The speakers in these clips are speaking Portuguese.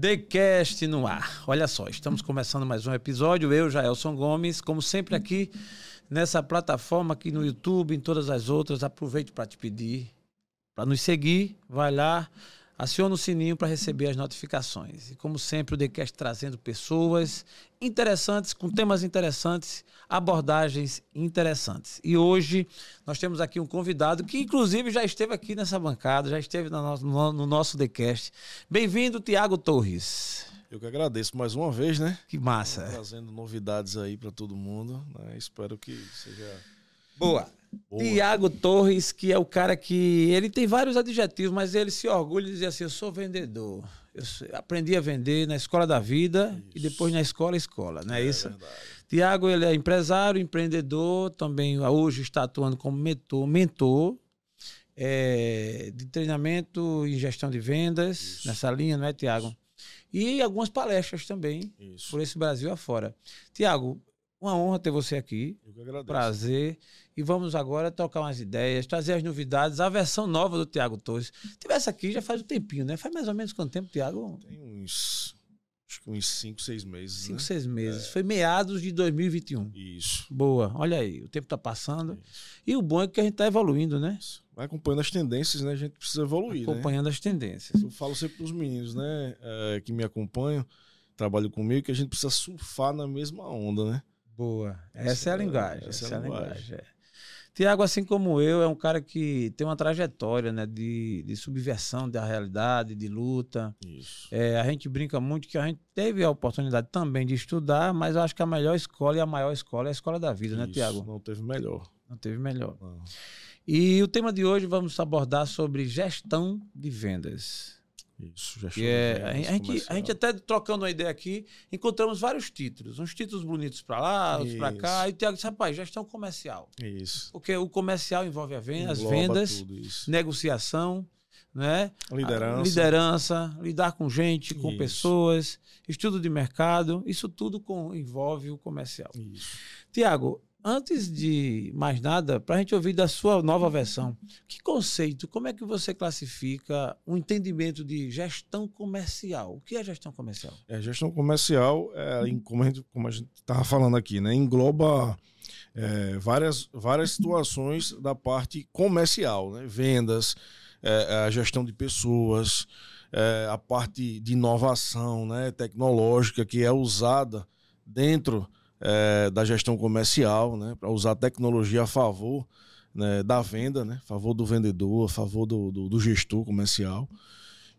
TheCast no ar. Olha só, estamos começando mais um episódio. Eu, Jaelson Gomes, como sempre aqui nessa plataforma aqui no YouTube, em todas as outras. Aproveite para te pedir, para nos seguir, vai lá, aciona o sininho para receber as notificações. E como sempre, o TheCast trazendo pessoas interessantes, com temas interessantes, abordagens interessantes. E hoje nós temos aqui um convidado que, inclusive, já esteve aqui nessa bancada, já esteve no nosso, no nosso TheCast. Bem-vindo, Tiago Torres. Eu que agradeço mais uma vez, né? Que massa. Trazendo novidades aí para todo mundo. Né? Espero que seja. Boa. Boa. Tiago Torres, que é o cara que. Ele tem vários adjetivos, mas ele se orgulha de dizer assim: eu sou vendedor. Eu aprendi a vender na escola da vida isso. e depois na escola escola, não é, é isso? Verdade. Tiago, ele é empresário, empreendedor, também hoje está atuando como mentor, mentor é, de treinamento e gestão de vendas isso. nessa linha, não é, Tiago? E algumas palestras também por esse Brasil afora. Tiago, uma honra ter você aqui. Eu que agradeço. Prazer. E vamos agora tocar umas ideias, trazer as novidades, a versão nova do Tiago Torres. Tivesse aqui já faz um tempinho, né? Faz mais ou menos quanto tempo, Tiago? Tem uns. Acho que uns 5, 6 meses. 5, né? 6 meses. É. Foi meados de 2021. Isso. Boa. Olha aí, o tempo está passando. Isso. E o bom é que a gente está evoluindo, né? Isso. Vai acompanhando as tendências, né? A gente precisa evoluir. Né? Acompanhando né? as tendências. Eu falo sempre para os meninos, né? É, que me acompanham, trabalham comigo, que a gente precisa surfar na mesma onda, né? Boa. Essa, essa é a linguagem. Essa, essa é a linguagem. linguagem é. Tiago, assim como eu, é um cara que tem uma trajetória né, de, de subversão da realidade, de luta. Isso. É, a gente brinca muito que a gente teve a oportunidade também de estudar, mas eu acho que a melhor escola e a maior escola é a escola da vida, né, Isso, né, Tiago? Não teve melhor. Não teve melhor. Não. E o tema de hoje vamos abordar sobre gestão de vendas. Isso, já é, a, gente, a gente até trocando uma ideia aqui, encontramos vários títulos. Uns títulos bonitos para lá, outros para cá. E o Tiago disse, rapaz, gestão comercial. Isso. Porque o comercial envolve a venda, as vendas, negociação, né? liderança. Liderança, lidar com gente, com isso. pessoas, estudo de mercado. Isso tudo com, envolve o comercial. Tiago, antes de mais nada, para a gente ouvir da sua nova versão, que conceito, como é que você classifica o um entendimento de gestão comercial? O que é gestão comercial? É, gestão comercial, é, como a gente estava falando aqui, né, engloba é, várias, várias situações da parte comercial, né, vendas, é, a gestão de pessoas, é, a parte de inovação né, tecnológica que é usada dentro é, da gestão comercial, né, para usar a tecnologia a favor né, da venda, né, a favor do vendedor, a favor do, do, do, gestor comercial.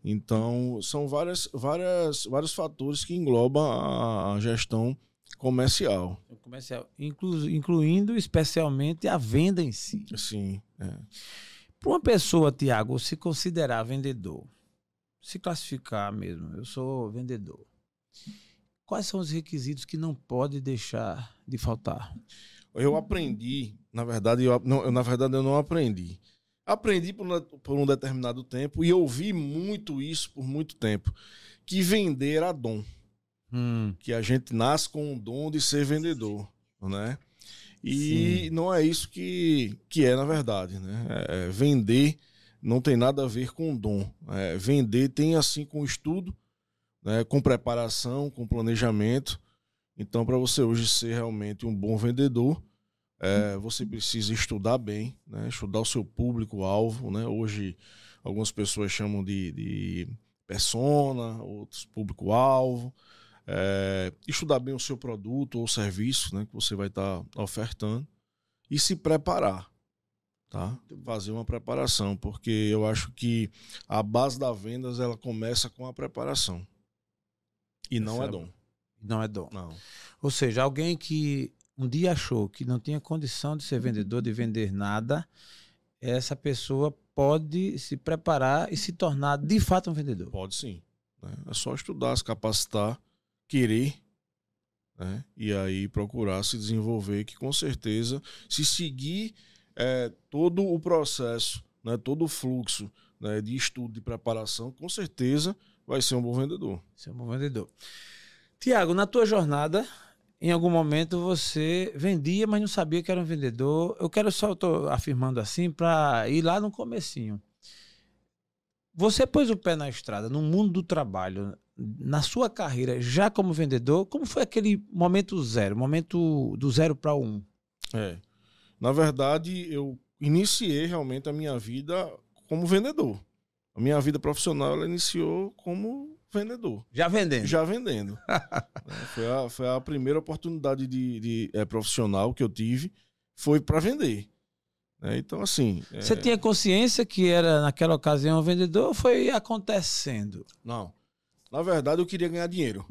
Então, são várias, várias, vários fatores que englobam a, a gestão comercial. Comercial, inclu, incluindo especialmente a venda em si. Sim. É. Para uma pessoa, Tiago, se considerar vendedor, se classificar mesmo, eu sou vendedor Quais são os requisitos que não pode deixar de faltar? Eu aprendi, na verdade, eu, não, eu, na verdade eu não aprendi. Aprendi por, por um determinado tempo e ouvi muito isso por muito tempo, que vender era dom. Hum. Que a gente nasce com o dom de ser vendedor, né? E Sim. não é isso que, que é, na verdade, né? É, vender não tem nada a ver com dom. É, vender tem assim com estudo, né, com preparação, com planejamento. Então, para você hoje ser realmente um bom vendedor, é, você precisa estudar bem, né, estudar o seu público-alvo. Né? Hoje, algumas pessoas chamam de, de persona, outros público-alvo. É, estudar bem o seu produto ou serviço né, que você vai estar tá ofertando e se preparar. Tá? Fazer uma preparação, porque eu acho que a base da vendas ela começa com a preparação. E não é, é dom. Não é dom. Não. Ou seja, alguém que um dia achou que não tinha condição de ser vendedor, de vender nada, essa pessoa pode se preparar e se tornar de fato um vendedor. Pode sim. Né? É só estudar, se capacitar, querer, né? e aí procurar se desenvolver, que com certeza, se seguir é, todo o processo, né, todo o fluxo né, de estudo, de preparação, com certeza vai ser um bom vendedor. Ser um bom vendedor. Tiago, na tua jornada, em algum momento você vendia, mas não sabia que era um vendedor. Eu quero só, estou afirmando assim, para ir lá no comecinho. Você pôs o pé na estrada, no mundo do trabalho, na sua carreira, já como vendedor, como foi aquele momento zero, momento do zero para um? É. Na verdade, eu iniciei realmente a minha vida como vendedor. A minha vida profissional ela iniciou como vendedor. Já vendendo? Já vendendo. É, foi, a, foi a primeira oportunidade de, de é, profissional que eu tive, foi para vender. É, então, assim. Você tinha consciência que era naquela ocasião um vendedor ou foi acontecendo? Não. Na verdade, eu queria ganhar dinheiro.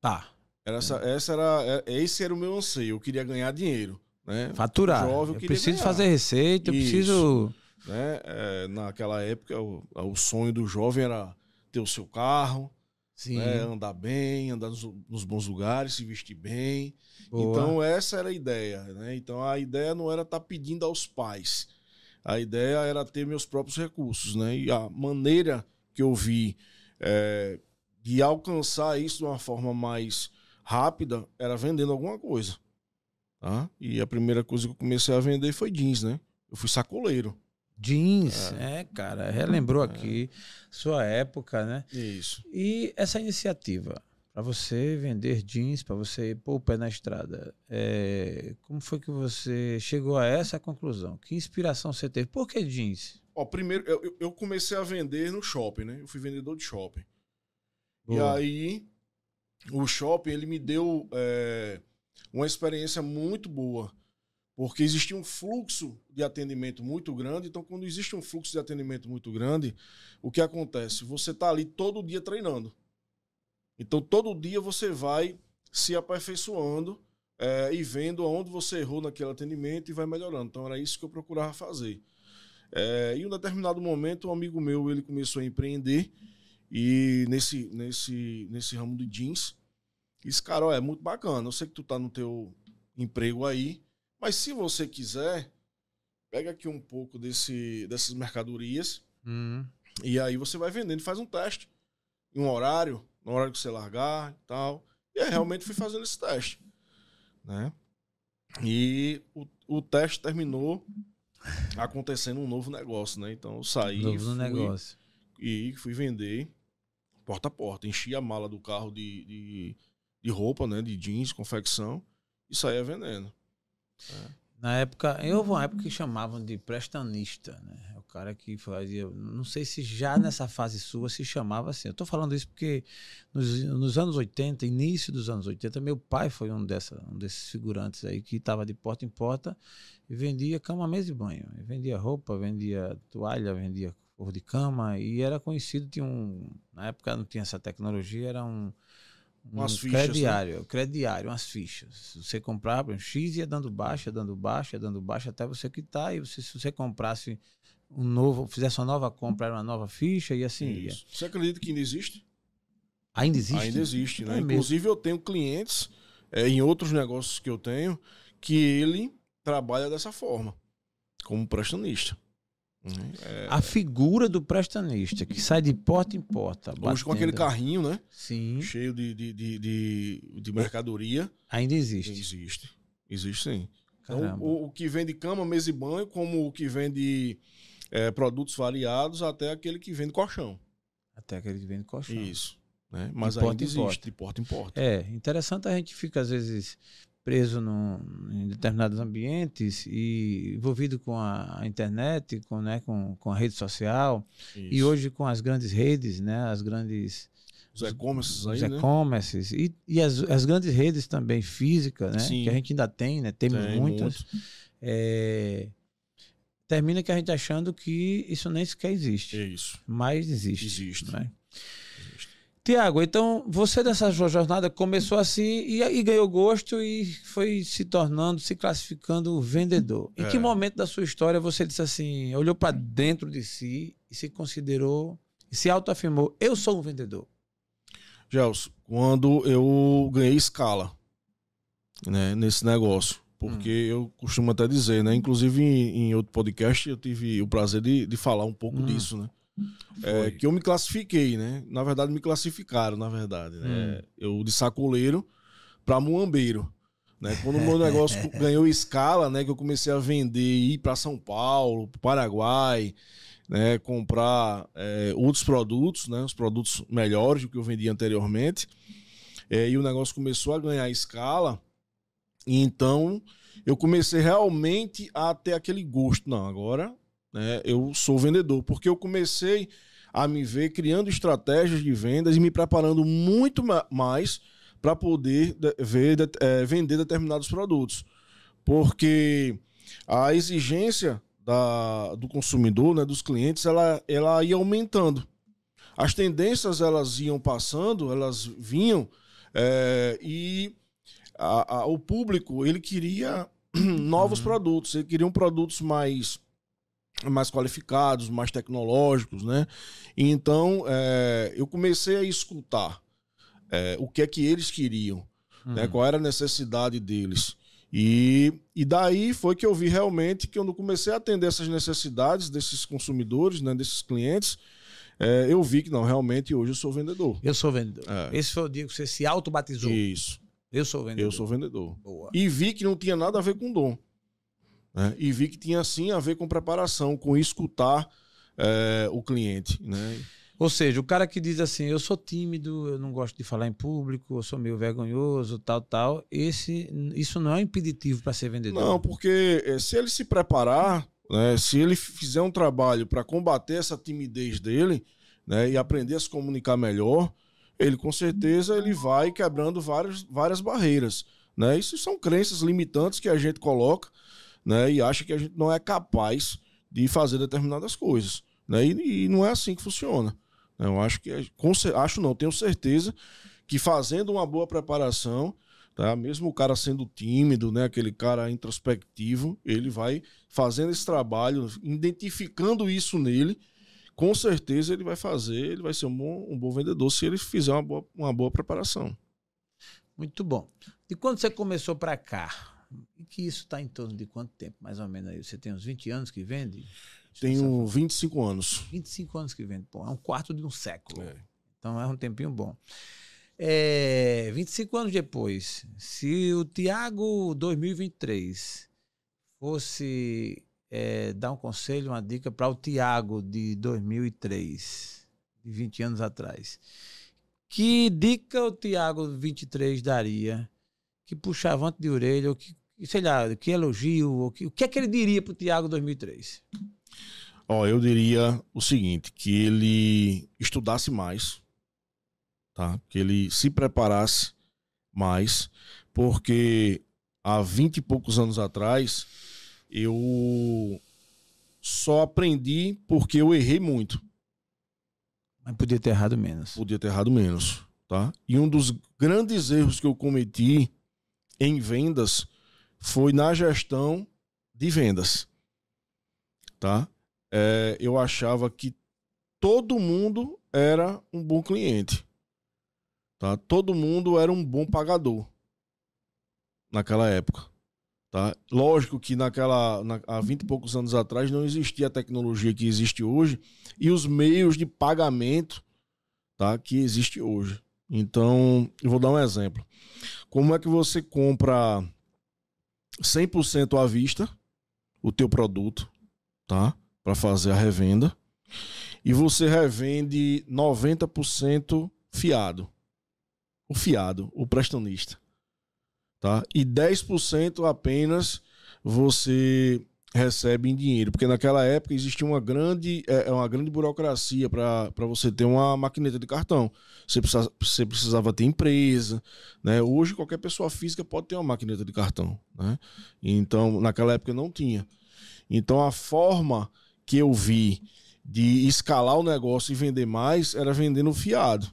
Tá. Era essa, essa era, é, esse era o meu anseio. Eu queria ganhar dinheiro. Né? Faturar. Jovem, eu, eu preciso ganhar. fazer receita, eu Isso. preciso. Né? É, naquela época, o, o sonho do jovem era ter o seu carro, né? andar bem, andar nos, nos, bons lugares, se vestir bem. Boa. Então, essa era a ideia. Né? Então, a ideia não era estar tá pedindo aos pais. A ideia era ter meus próprios recursos. Né? E a maneira que eu vi é, de alcançar isso de uma forma mais rápida era vendendo alguma coisa. Tá? E a primeira coisa que eu comecei a vender foi jeans, né? Eu fui sacoleiro. Jeans, é, é cara, relembrou é. aqui sua época, né? Isso. E essa iniciativa para você vender jeans, para você pôr o pé na estrada, é, como foi que você chegou a essa conclusão? Que inspiração você teve? Por que jeans? Ó, primeiro, eu, eu comecei a vender no shopping, né? Eu fui vendedor de shopping. Boa. E aí, o shopping, ele me deu é, uma experiência muito boa. Porque existia um fluxo de atendimento muito grande. Então, quando existe um fluxo de atendimento muito grande, o que acontece? Você está ali todo dia treinando. Então, todo dia você vai se aperfeiçoando é, e vendo onde você errou naquele atendimento e vai melhorando. Então, era isso que eu procurava fazer. É, em um determinado momento, um amigo meu ele começou a empreender e nesse, nesse, nesse ramo de jeans. Disse, cara, ó, é muito bacana. Eu sei que tu tá no teu emprego aí, mas se você quiser, pega aqui um pouco desse, dessas mercadorias uhum. e aí você vai vendendo, faz um teste em um horário, no horário que você largar e tal. E aí realmente fui fazendo esse teste, né? E o, o teste terminou acontecendo um novo negócio, né? Então eu saí. Novo fui, negócio. E fui vender porta a porta. Enchi a mala do carro de, de, de roupa, né? De jeans, confecção, e saía vendendo. Na época, eu houve uma época que chamavam de prestanista, né? O cara que fazia. Não sei se já nessa fase sua se chamava assim. Eu tô falando isso porque nos, nos anos 80, início dos anos 80, meu pai foi um, dessa, um desses figurantes aí que estava de porta em porta e vendia cama, mesa e banho. E vendia roupa, vendia toalha, vendia cor de cama e era conhecido, tinha um. Na época não tinha essa tecnologia, era um. Um umas fichas, crediário, né? crediário, umas fichas. Você comprava um X ia dando baixa, dando baixa, dando baixa até você quitar. E você, se você comprasse um novo, fizesse uma nova compra, era uma nova ficha e assim Isso. ia. Você acredita que ainda existe? Ainda existe? Ainda existe, né? É Inclusive, mesmo. eu tenho clientes é, em outros negócios que eu tenho que ele trabalha dessa forma, como prestamista. É... A figura do prestanista que sai de porta em porta. Hoje batendo. com aquele carrinho, né? Sim. Cheio de, de, de, de, de mercadoria. Ainda existe. Existe. Existe sim. Então, o, o, que vende cama, mesa e banho, como o que vende é, produtos variados, até aquele que vende colchão. Até aquele que vende colchão. Isso. Né? Mas de ainda existe, de porta em porta. É, interessante a gente fica, às vezes, preso em determinados ambientes e envolvido com a, a internet, com, né, com, com a rede social Isso. e hoje com as grandes redes, né, as grandes os e-commerces aí, os e-commerces né? e, e as, as grandes redes também físicas, né, Sim. que a gente ainda tem, né, temos tem muitas. É, termina que a gente achando que isso nem sequer existe. É isso. Mas existe. Existe. Né? Tiago, então você dessa jornada começou assim e, e, ganhou gosto e foi se tornando, se classificando vendedor. Em é. que momento da sua história você disse assim, olhou para dentro de si e se considerou, e se autoafirmou, eu sou um vendedor? Gelson, quando eu ganhei escala né, nesse negócio, porque hum. eu costumo até dizer, né? Inclusive em, em, outro podcast eu tive o prazer de, de falar um pouco hum. disso, né? É, que eu me classifiquei, né? Na verdade, me classificaram, na verdade. Né? Hum. Eu de sacoleiro para muambeiro. Né? Quando o meu negócio ganhou escala, né? Que eu comecei a vender e ir para São Paulo, Paraguai, né, comprar é, outros produtos, né, os produtos melhores do que eu vendia anteriormente. É, e o negócio começou a ganhar escala. E então eu comecei realmente a ter aquele gosto. Não, agora né, eu sou vendedor, porque eu comecei a me ver criando estratégias de vendas e me preparando muito mais para poder ver, é, vender determinados produtos. Porque a exigência da, do consumidor, né, dos clientes, ela, ela ia aumentando. As tendências elas iam passando, elas vinham é, e a, a, o público ele queria novos uhum. produtos, ele queria produtos mais mais qualificados, mais tecnológicos, né? Então é, eu comecei a escutar é, o que é que eles queriam, né? uhum. né? Qual era a necessidade deles. E, e daí foi que eu vi realmente que eu comecei a atender essas necessidades desses consumidores, né, desses clientes, é, eu vi que não, realmente hoje eu sou vendedor. Eu sou vendedor. É. Esse foi o dia que você se auto-batizou. Isso. Eu sou vendedor. Eu sou vendedor. Boa. E vi que não tinha nada a ver com dom. Né? E vi que tinha sim a ver com preparação, com escutar é, o cliente. Né? Ou seja, o cara que diz assim, eu sou tímido, eu não gosto de falar em público, eu sou meio vergonhoso, tal, tal, esse, isso não é impeditivo para ser vendedor. Não, porque eh, se ele se preparar, né, se ele fizer um trabalho para combater essa timidez dele, né, e aprender a se comunicar melhor, ele com certeza ele vai quebrando várias, várias barreiras, né? Isso são crenças limitantes que a gente coloca, né, e acha que a gente não é capaz de fazer determinadas coisas, né? E, e não é assim que funciona. Eu acho que, acho não, tenho certeza que fazendo uma boa preparação, tá? Mesmo o cara sendo tímido, né, aquele cara introspectivo, ele vai fazendo esse trabalho, identificando isso nele, com certeza ele vai fazer, ele vai ser um bom, um bom vendedor se ele fizer uma boa, uma boa preparação. Muito bom. E quando você começou para cá? E que isso está em torno de quanto tempo, mais ou menos aí? Você tem uns 20 anos que vende? Tenho 25 anos. 25 anos que vem. Pô, é um quarto de um século. É. Então é um tempinho bom. É, 25 anos depois, se o Tiago 2023 fosse é, dar um conselho, uma dica para o Tiago de 2003, de 20 anos atrás, que dica o Tiago 23 daria? Que puxavante de orelha, ou que, sei lá, que elogio, ou que, o que é que ele diria para o Tiago 2003? Ó, eu diria o seguinte, que ele estudasse mais, tá? Que ele se preparasse mais, porque há vinte e poucos anos atrás eu só aprendi porque eu errei muito. Mas podia ter errado menos. Podia ter errado menos, tá? E um dos grandes erros que eu cometi em vendas foi na gestão de vendas, tá? é, eu achava que todo mundo era um bom cliente. Tá? Todo mundo era um bom pagador naquela época. Tá? Lógico que naquela, na, há 20 e poucos anos atrás não existia a tecnologia que existe hoje e os meios de pagamento tá, que existe hoje. Então, eu vou dar um exemplo. Como é que você compra 100% à vista o teu produto, tá? para fazer a revenda e você revende 90% fiado. O fiado, o prestonista. Tá? E 10% apenas você recebe em dinheiro, porque naquela época existia uma grande, é, é uma grande burocracia para você ter uma maquineta de cartão. Você precisava, você precisava ter empresa, né? Hoje qualquer pessoa física pode ter uma maquineta de cartão, né? Então, naquela época não tinha. Então a forma que eu vi de escalar o negócio e vender mais era vendendo fiado.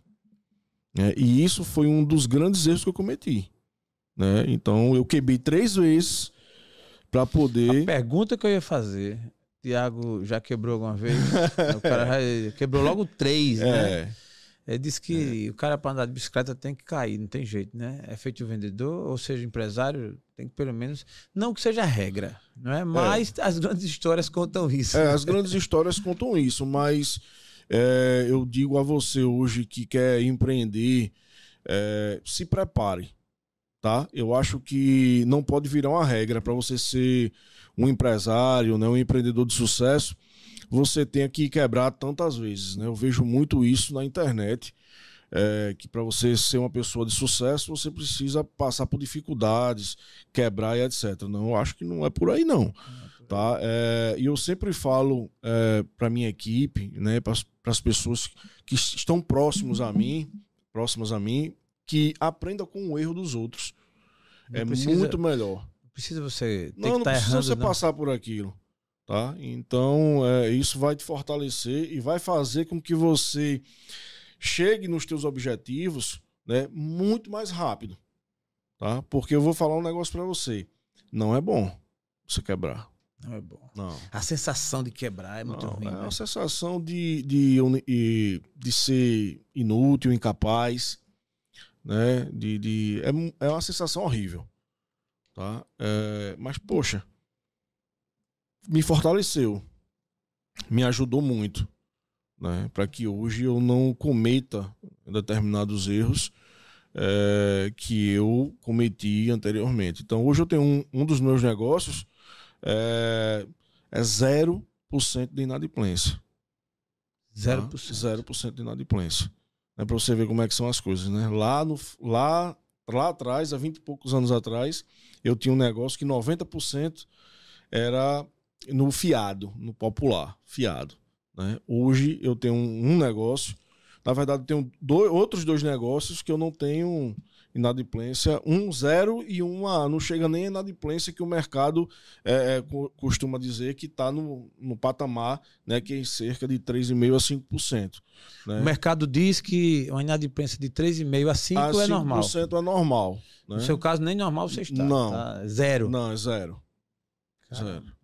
Né? E isso foi um dos grandes erros que eu cometi. Né? Então eu quebrei três vezes para poder. A pergunta que eu ia fazer, Tiago já quebrou alguma vez? o cara já quebrou logo três, né? É. Ele disse que é. o cara para andar de bicicleta tem que cair, não tem jeito, né? É feito o vendedor, ou seja, empresário, tem que pelo menos. Não que seja regra, não é? Mas é. as grandes histórias contam isso. É, as grandes histórias contam isso, mas é, eu digo a você hoje que quer empreender, é, se prepare, tá? Eu acho que não pode virar uma regra para você ser um empresário, né, um empreendedor de sucesso você tenha que quebrar tantas vezes. Né? Eu vejo muito isso na internet. É, que para você ser uma pessoa de sucesso, você precisa passar por dificuldades, quebrar e etc. Não, eu acho que não é por aí, não. Tá? É, e eu sempre falo é, para minha equipe, né, para as pessoas que estão próximos a mim, próximas a mim, que aprenda com o erro dos outros. Não é precisa, muito melhor. Não precisa você ter não, não tá precisa errando, você não. passar por aquilo. Tá? Então, é, isso vai te fortalecer e vai fazer com que você chegue nos teus objetivos né, muito mais rápido. Tá? Porque eu vou falar um negócio para você. Não é bom você quebrar. Não é bom. Não. A sensação de quebrar é muito não, ruim. É né? a sensação de, de, de ser inútil, incapaz. Né? De, de, é, é uma sensação horrível. Tá? É, mas, poxa, me fortaleceu. Me ajudou muito. Né? Para que hoje eu não cometa determinados erros é, que eu cometi anteriormente. Então, hoje eu tenho um, um dos meus negócios é, é 0% de inadimplência. 0%. Tá? 0% de inadimplência. É para você ver como é que são as coisas, né? Lá, no, lá, lá atrás, há 20 e poucos anos atrás, eu tinha um negócio que 90% era no fiado, no popular, fiado. Né? Hoje eu tenho um, um negócio, na verdade eu tenho dois, outros dois negócios que eu não tenho inadimplência, um zero e uma não chega nem a inadimplência que o mercado é, é, costuma dizer que está no, no patamar né, que é cerca de 3,5% a 5%. Né? O mercado diz que uma inadimplência de 3,5% a 5% a é normal. 5% é normal. Né? No seu caso, nem normal você está. Não. Tá zero. Não, é zero. Caramba. Zero.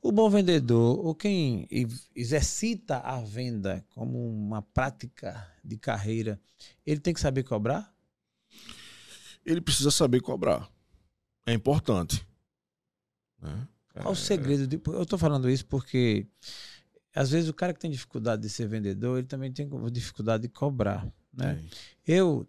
O bom vendedor, ou quem exercita a venda como uma prática de carreira, ele tem que saber cobrar? Ele precisa saber cobrar. É importante. Né? Qual é... o segredo? De... Eu estou falando isso porque às vezes o cara que tem dificuldade de ser vendedor, ele também tem dificuldade de cobrar. Né? Eu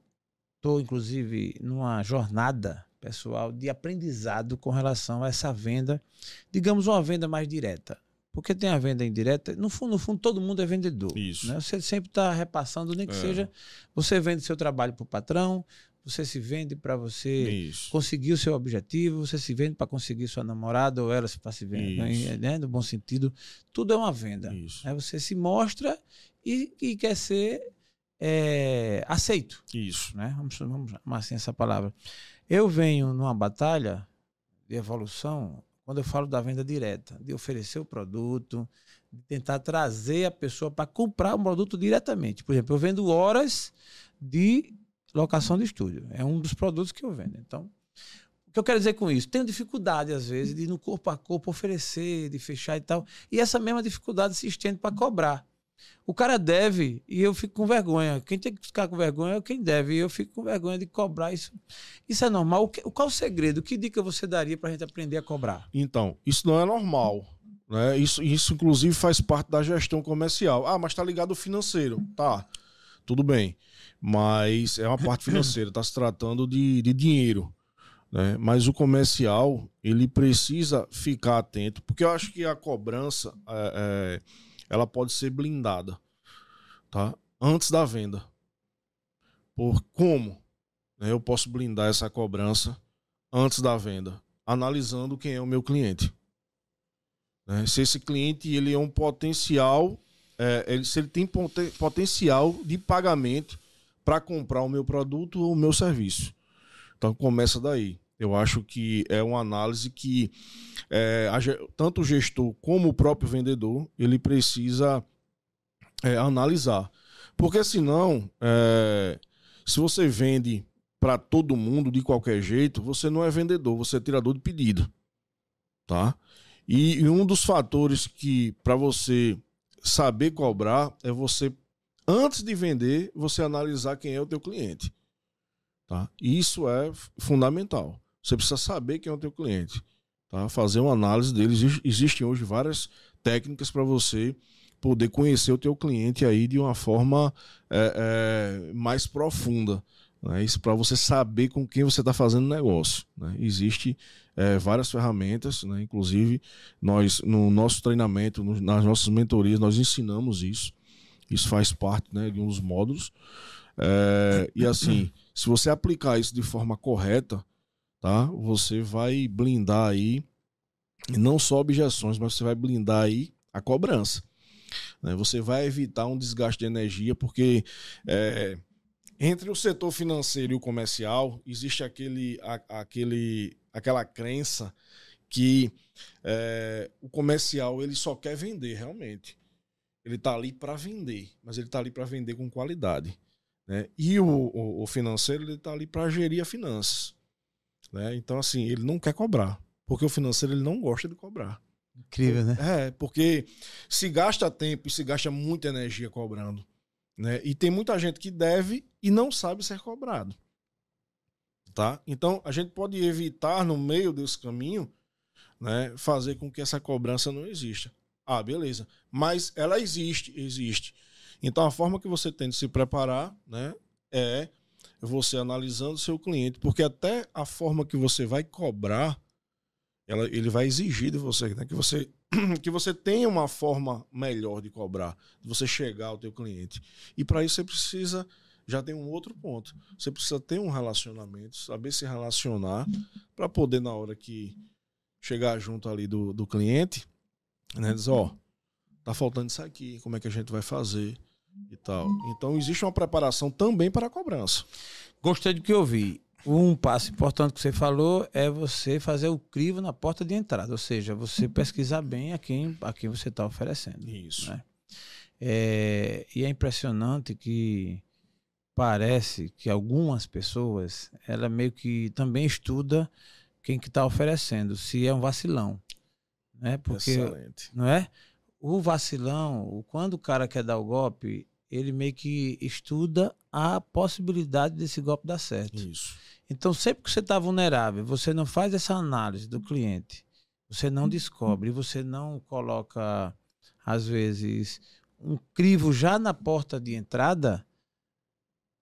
estou, inclusive, numa jornada pessoal de aprendizado com relação a essa venda, digamos, uma venda mais direta. Porque tem a venda indireta, no fundo, no fundo todo mundo é vendedor. Isso. Né? Você sempre está repassando, nem que é. seja. Você vende seu trabalho para o patrão, você se vende para você Isso. conseguir o seu objetivo, você se vende para conseguir sua namorada ou ela para se vender, né? no bom sentido. Tudo é uma venda. Isso. Né? Você se mostra e, e quer ser é, aceito. Isso. Né? Vamos, vamos chamar assim essa palavra. Eu venho numa batalha de evolução quando eu falo da venda direta, de oferecer o produto, de tentar trazer a pessoa para comprar o produto diretamente. Por exemplo, eu vendo horas de locação de estúdio. É um dos produtos que eu vendo. Então, o que eu quero dizer com isso? Tenho dificuldade, às vezes, de no corpo a corpo oferecer, de fechar e tal. E essa mesma dificuldade se estende para cobrar. O cara deve e eu fico com vergonha. Quem tem que ficar com vergonha é quem deve. E eu fico com vergonha de cobrar isso. Isso é normal? O que, qual o segredo? Que dica você daria para a gente aprender a cobrar? Então, isso não é normal. Né? Isso, isso, inclusive, faz parte da gestão comercial. Ah, mas está ligado ao financeiro. Tá, tudo bem mas é uma parte financeira, está se tratando de, de dinheiro. Né? Mas o comercial, ele precisa ficar atento, porque eu acho que a cobrança é, é, ela pode ser blindada tá? antes da venda. Por como né, eu posso blindar essa cobrança antes da venda? Analisando quem é o meu cliente. Né? Se esse cliente ele é um potencial, é, ele, se ele tem poten potencial de pagamento para comprar o meu produto ou o meu serviço. Então começa daí. Eu acho que é uma análise que é, a, tanto o gestor como o próprio vendedor ele precisa é, analisar, porque senão, é, se você vende para todo mundo de qualquer jeito, você não é vendedor, você é tirador de pedido, tá? E, e um dos fatores que para você saber cobrar é você antes de vender, você analisar quem é o teu cliente. Tá? Isso é fundamental. Você precisa saber quem é o teu cliente. Tá? Fazer uma análise deles. Existem hoje várias técnicas para você poder conhecer o teu cliente aí de uma forma é, é, mais profunda. Né? Isso para você saber com quem você está fazendo negócio. Né? Existe é, várias ferramentas, né? inclusive nós no nosso treinamento, no, nas nossas mentorias, nós ensinamos isso. Isso faz parte né, de um dos módulos. É, e assim, se você aplicar isso de forma correta, tá? Você vai blindar aí não só objeções, mas você vai blindar aí a cobrança. Né? Você vai evitar um desgaste de energia, porque é, entre o setor financeiro e o comercial existe aquele, a, aquele, aquela crença que é, o comercial ele só quer vender realmente. Ele está ali para vender, mas ele está ali para vender com qualidade. Né? E o, o, o financeiro ele está ali para gerir as finanças. Né? Então, assim, ele não quer cobrar, porque o financeiro ele não gosta de cobrar. Incrível, né? É, porque se gasta tempo e se gasta muita energia cobrando. Né? E tem muita gente que deve e não sabe ser cobrado. Tá? Então, a gente pode evitar no meio desse caminho, né, fazer com que essa cobrança não exista. Ah, beleza. Mas ela existe, existe. Então, a forma que você tem de se preparar né, é você analisando seu cliente, porque até a forma que você vai cobrar, ela, ele vai exigir de você, né, que você que você tenha uma forma melhor de cobrar, de você chegar ao teu cliente. E para isso você precisa já tem um outro ponto. Você precisa ter um relacionamento, saber se relacionar para poder na hora que chegar junto ali do, do cliente, né, dizer, ó, oh, tá faltando isso aqui, como é que a gente vai fazer? e tal. Então existe uma preparação também para a cobrança. Gostei do que eu vi. Um passo importante que você falou é você fazer o crivo na porta de entrada, ou seja, você pesquisar bem a quem, a quem você está oferecendo. Isso. Né? É, e é impressionante que parece que algumas pessoas, ela meio que também estuda quem que está oferecendo, se é um vacilão. Né? Porque, Excelente. Não é? o vacilão, quando o cara quer dar o golpe, ele meio que estuda a possibilidade desse golpe dar certo. Isso. Então, sempre que você está vulnerável, você não faz essa análise do cliente, você não descobre, você não coloca, às vezes, um crivo já na porta de entrada,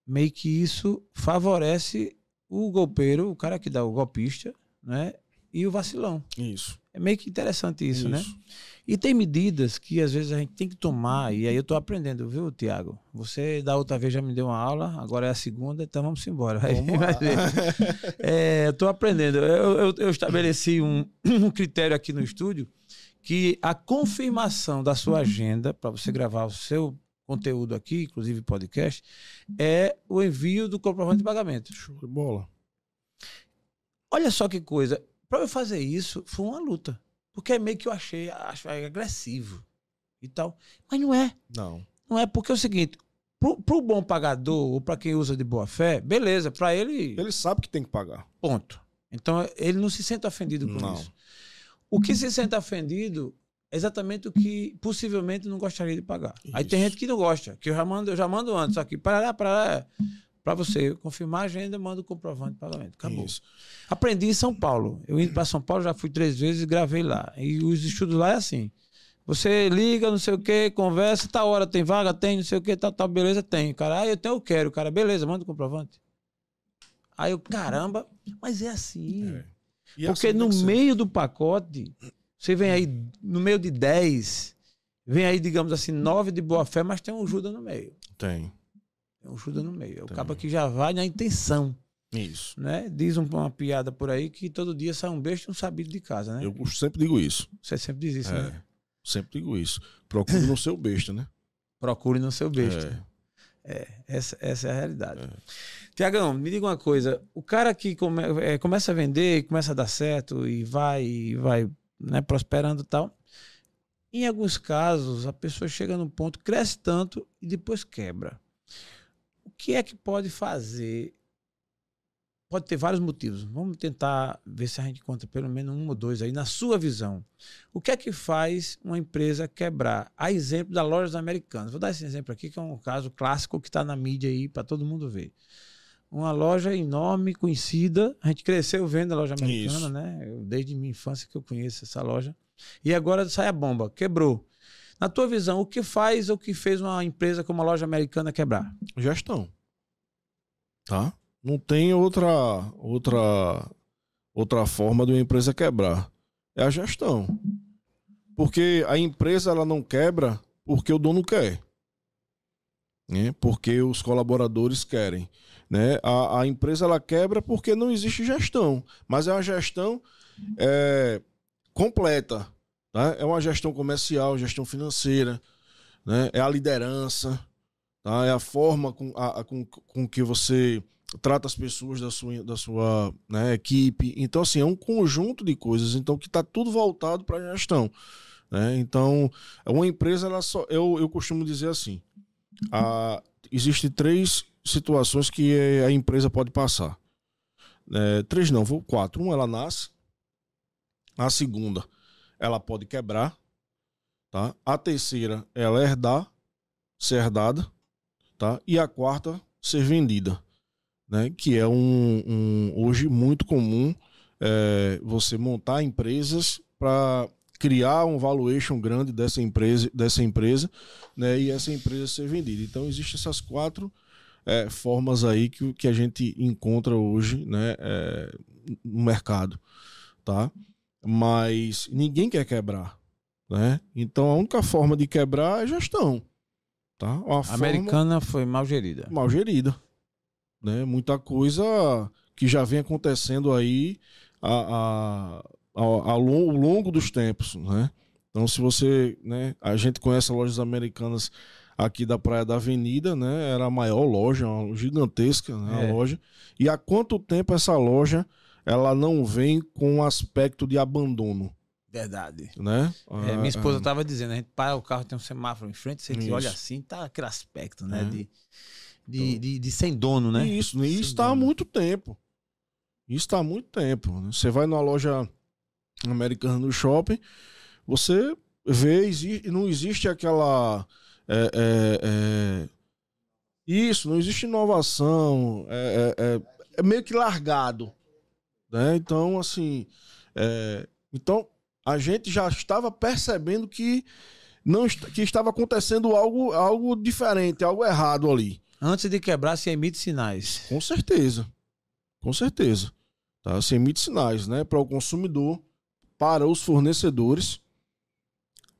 meio que isso favorece o golpeiro, o cara que dá o golpista, né? E o vacilão. Isso. É meio que interessante isso, né? isso. né? E tem medidas que às vezes a gente tem que tomar, e aí eu estou aprendendo, viu, Tiago? Você da outra vez já me deu uma aula, agora é a segunda, então vamos embora. Vamos ver. é, estou aprendendo. Eu, eu, eu estabeleci um, um critério aqui no estúdio que a confirmação da sua agenda para você gravar o seu conteúdo aqui, inclusive podcast, é o envio do comprovante de pagamento. Show de bola. Olha só que coisa. Para eu fazer isso, foi uma luta. Porque é meio que eu achei, acho agressivo e tal. Mas não é. Não. Não é porque é o seguinte, pro, pro bom pagador ou para quem usa de boa fé, beleza, para ele. Ele sabe que tem que pagar. Ponto. Então ele não se sente ofendido com não. isso. O que se sente ofendido exatamente o que possivelmente não gostaria de pagar. Isso. Aí tem gente que não gosta, que eu já mando, eu já mando antes aqui, para lá, para você confirmar a agenda, manda o comprovante de pagamento. Acabou. Isso. Aprendi em São Paulo. Eu indo para São Paulo, já fui três vezes e gravei lá. E os estudos lá é assim. Você liga, não sei o que, conversa, tal hora tem vaga, tem, não sei o que, tal, tal, beleza, tem. Cara, ah, eu tenho, eu quero. Cara, beleza, manda o comprovante. Aí eu, caramba, mas é assim. É. Porque assim no meio do pacote, você vem aí, no meio de 10, vem aí, digamos assim, 9 de boa fé, mas tem um Judas no meio. Tem. É um Judas no meio. É o cabo que já vai na intenção. Isso. Né? Diz uma piada por aí que todo dia sai um beijo e um sabido de casa, né? Eu sempre digo isso. Você sempre diz isso, é, né? Sempre digo isso. Procure no seu besta, né? Procure no seu besta. É. é essa, essa é a realidade. É. Tiagão, me diga uma coisa. O cara que come, é, começa a vender, começa a dar certo e vai, e vai né, prosperando e tal. Em alguns casos, a pessoa chega num ponto, cresce tanto e depois quebra que é que pode fazer? Pode ter vários motivos. Vamos tentar ver se a gente encontra pelo menos um ou dois aí, na sua visão. O que é que faz uma empresa quebrar? A exemplo da Lojas Americanas. Vou dar esse exemplo aqui, que é um caso clássico que está na mídia aí para todo mundo ver. Uma loja enorme, conhecida. A gente cresceu vendo a loja americana, Isso. né? Eu, desde minha infância que eu conheço essa loja. E agora sai a bomba, quebrou. Na tua visão, o que faz ou o que fez uma empresa como a loja americana quebrar? Gestão. Tá? Não tem outra outra outra forma de uma empresa quebrar. É a gestão. Porque a empresa ela não quebra porque o dono quer. Né? Porque os colaboradores querem. Né? A, a empresa ela quebra porque não existe gestão. Mas é uma gestão é, completa. Tá? É uma gestão comercial, gestão financeira, né? é a liderança, tá? é a forma com, a, com, com que você trata as pessoas da sua, da sua né, equipe. Então, assim, é um conjunto de coisas então que está tudo voltado para a gestão. Né? Então, uma empresa, ela só, eu, eu costumo dizer assim, a, existe três situações que a empresa pode passar. É, três não, vou quatro. Um, ela nasce. A segunda, ela pode quebrar. Tá? A terceira, ela herdar, ser herdada. Tá? E a quarta, ser vendida né? Que é um, um hoje muito comum é, você montar empresas para criar um valuation grande dessa empresa, dessa empresa, né? E essa empresa ser vendida. Então existem essas quatro é, formas aí que, que a gente encontra hoje, né? É, no mercado, tá? Mas ninguém quer quebrar, né? Então a única forma de quebrar é gestão, tá? a americana foi mal gerida. Mal gerida, né? Muita coisa que já vem acontecendo aí a, a, ao, ao longo dos tempos, né? Então, se você, né, a gente conhece lojas americanas aqui da Praia da Avenida, né? Era a maior loja, uma gigantesca, né, é. a loja. E há quanto tempo essa loja ela não vem com um aspecto de abandono? Verdade. Né? É, minha esposa estava ah, dizendo, a gente para o carro, tem um semáforo em frente, você olha assim, tá aquele aspecto, né? É. De de, então, de, de, sem dono, né? Isso, isso está há muito tempo. Isso está há muito tempo. Né? Você vai numa loja americana no shopping, você vê, não existe aquela. É, é, é, isso, não existe inovação. É, é, é, é meio que largado. Né? Então, assim. então, a gente já estava percebendo que não que estava acontecendo algo, algo diferente, algo errado ali. Antes de quebrar, se emite sinais. Com certeza. Com certeza. Tá? Se emite sinais, né? Para o consumidor, para os fornecedores.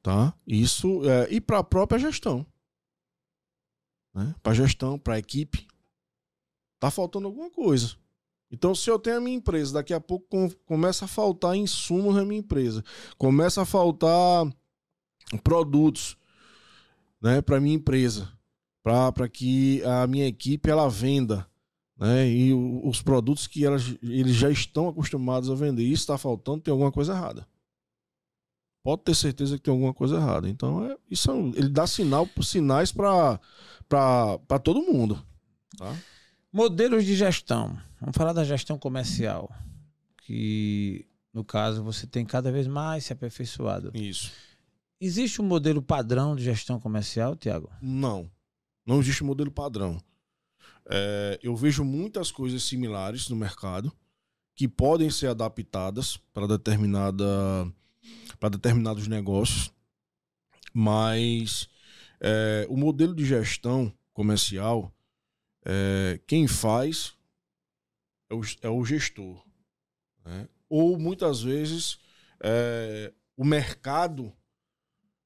Tá? Isso. É, e para a própria gestão. Né? Para a gestão, para a equipe. Tá faltando alguma coisa. Então, se eu tenho a minha empresa, daqui a pouco com, começa a faltar insumos na minha empresa, começa a faltar produtos né, para minha empresa para que a minha equipe ela venda. Né? E os produtos que elas, eles já estão acostumados a vender. Isso está faltando, tem alguma coisa errada. Pode ter certeza que tem alguma coisa errada. Então, é, isso é, ele dá sinal, sinais para todo mundo. Tá? Modelos de gestão. Vamos falar da gestão comercial. Que, no caso, você tem cada vez mais se aperfeiçoado. Isso. Existe um modelo padrão de gestão comercial, Tiago? Não. Não existe modelo padrão. É, eu vejo muitas coisas similares no mercado que podem ser adaptadas para determinada para determinados negócios, mas é, o modelo de gestão comercial é, quem faz é o, é o gestor, né? ou muitas vezes é, o mercado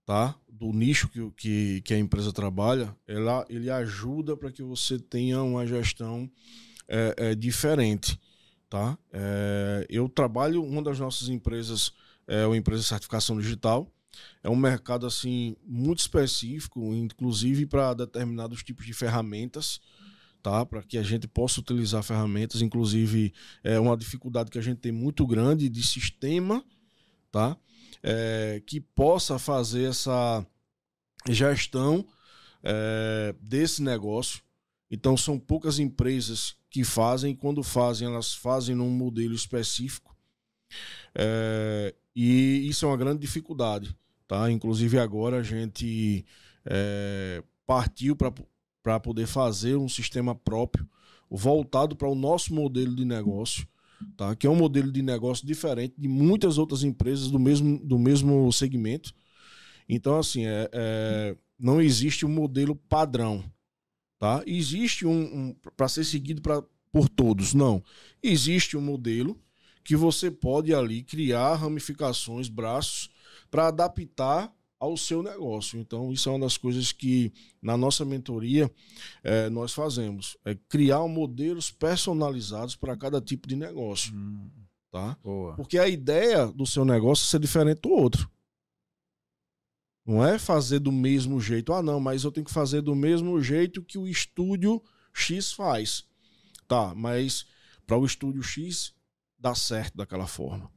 tá? do nicho que, que, que a empresa trabalha, ela, ele ajuda para que você tenha uma gestão é, é, diferente. Tá? Eu trabalho, uma das nossas empresas é uma empresa de certificação digital. É um mercado assim muito específico, inclusive para determinados tipos de ferramentas, tá? Para que a gente possa utilizar ferramentas, inclusive é uma dificuldade que a gente tem muito grande de sistema, tá? é, que possa fazer essa gestão é, desse negócio. Então, são poucas empresas que fazem, quando fazem, elas fazem num modelo específico. É, e isso é uma grande dificuldade. Tá? Inclusive, agora a gente é, partiu para poder fazer um sistema próprio, voltado para o nosso modelo de negócio tá? que é um modelo de negócio diferente de muitas outras empresas do mesmo, do mesmo segmento. Então, assim, é, é não existe um modelo padrão. Tá? Existe um, um para ser seguido para por todos. Não. Existe um modelo que você pode ali criar ramificações, braços, para adaptar ao seu negócio. Então, isso é uma das coisas que na nossa mentoria é, nós fazemos. É criar modelos personalizados para cada tipo de negócio. Hum, tá? Boa. Porque a ideia do seu negócio é ser diferente do outro. Não é fazer do mesmo jeito. Ah, não, mas eu tenho que fazer do mesmo jeito que o estúdio X faz. Tá, mas para o estúdio X dá certo daquela forma.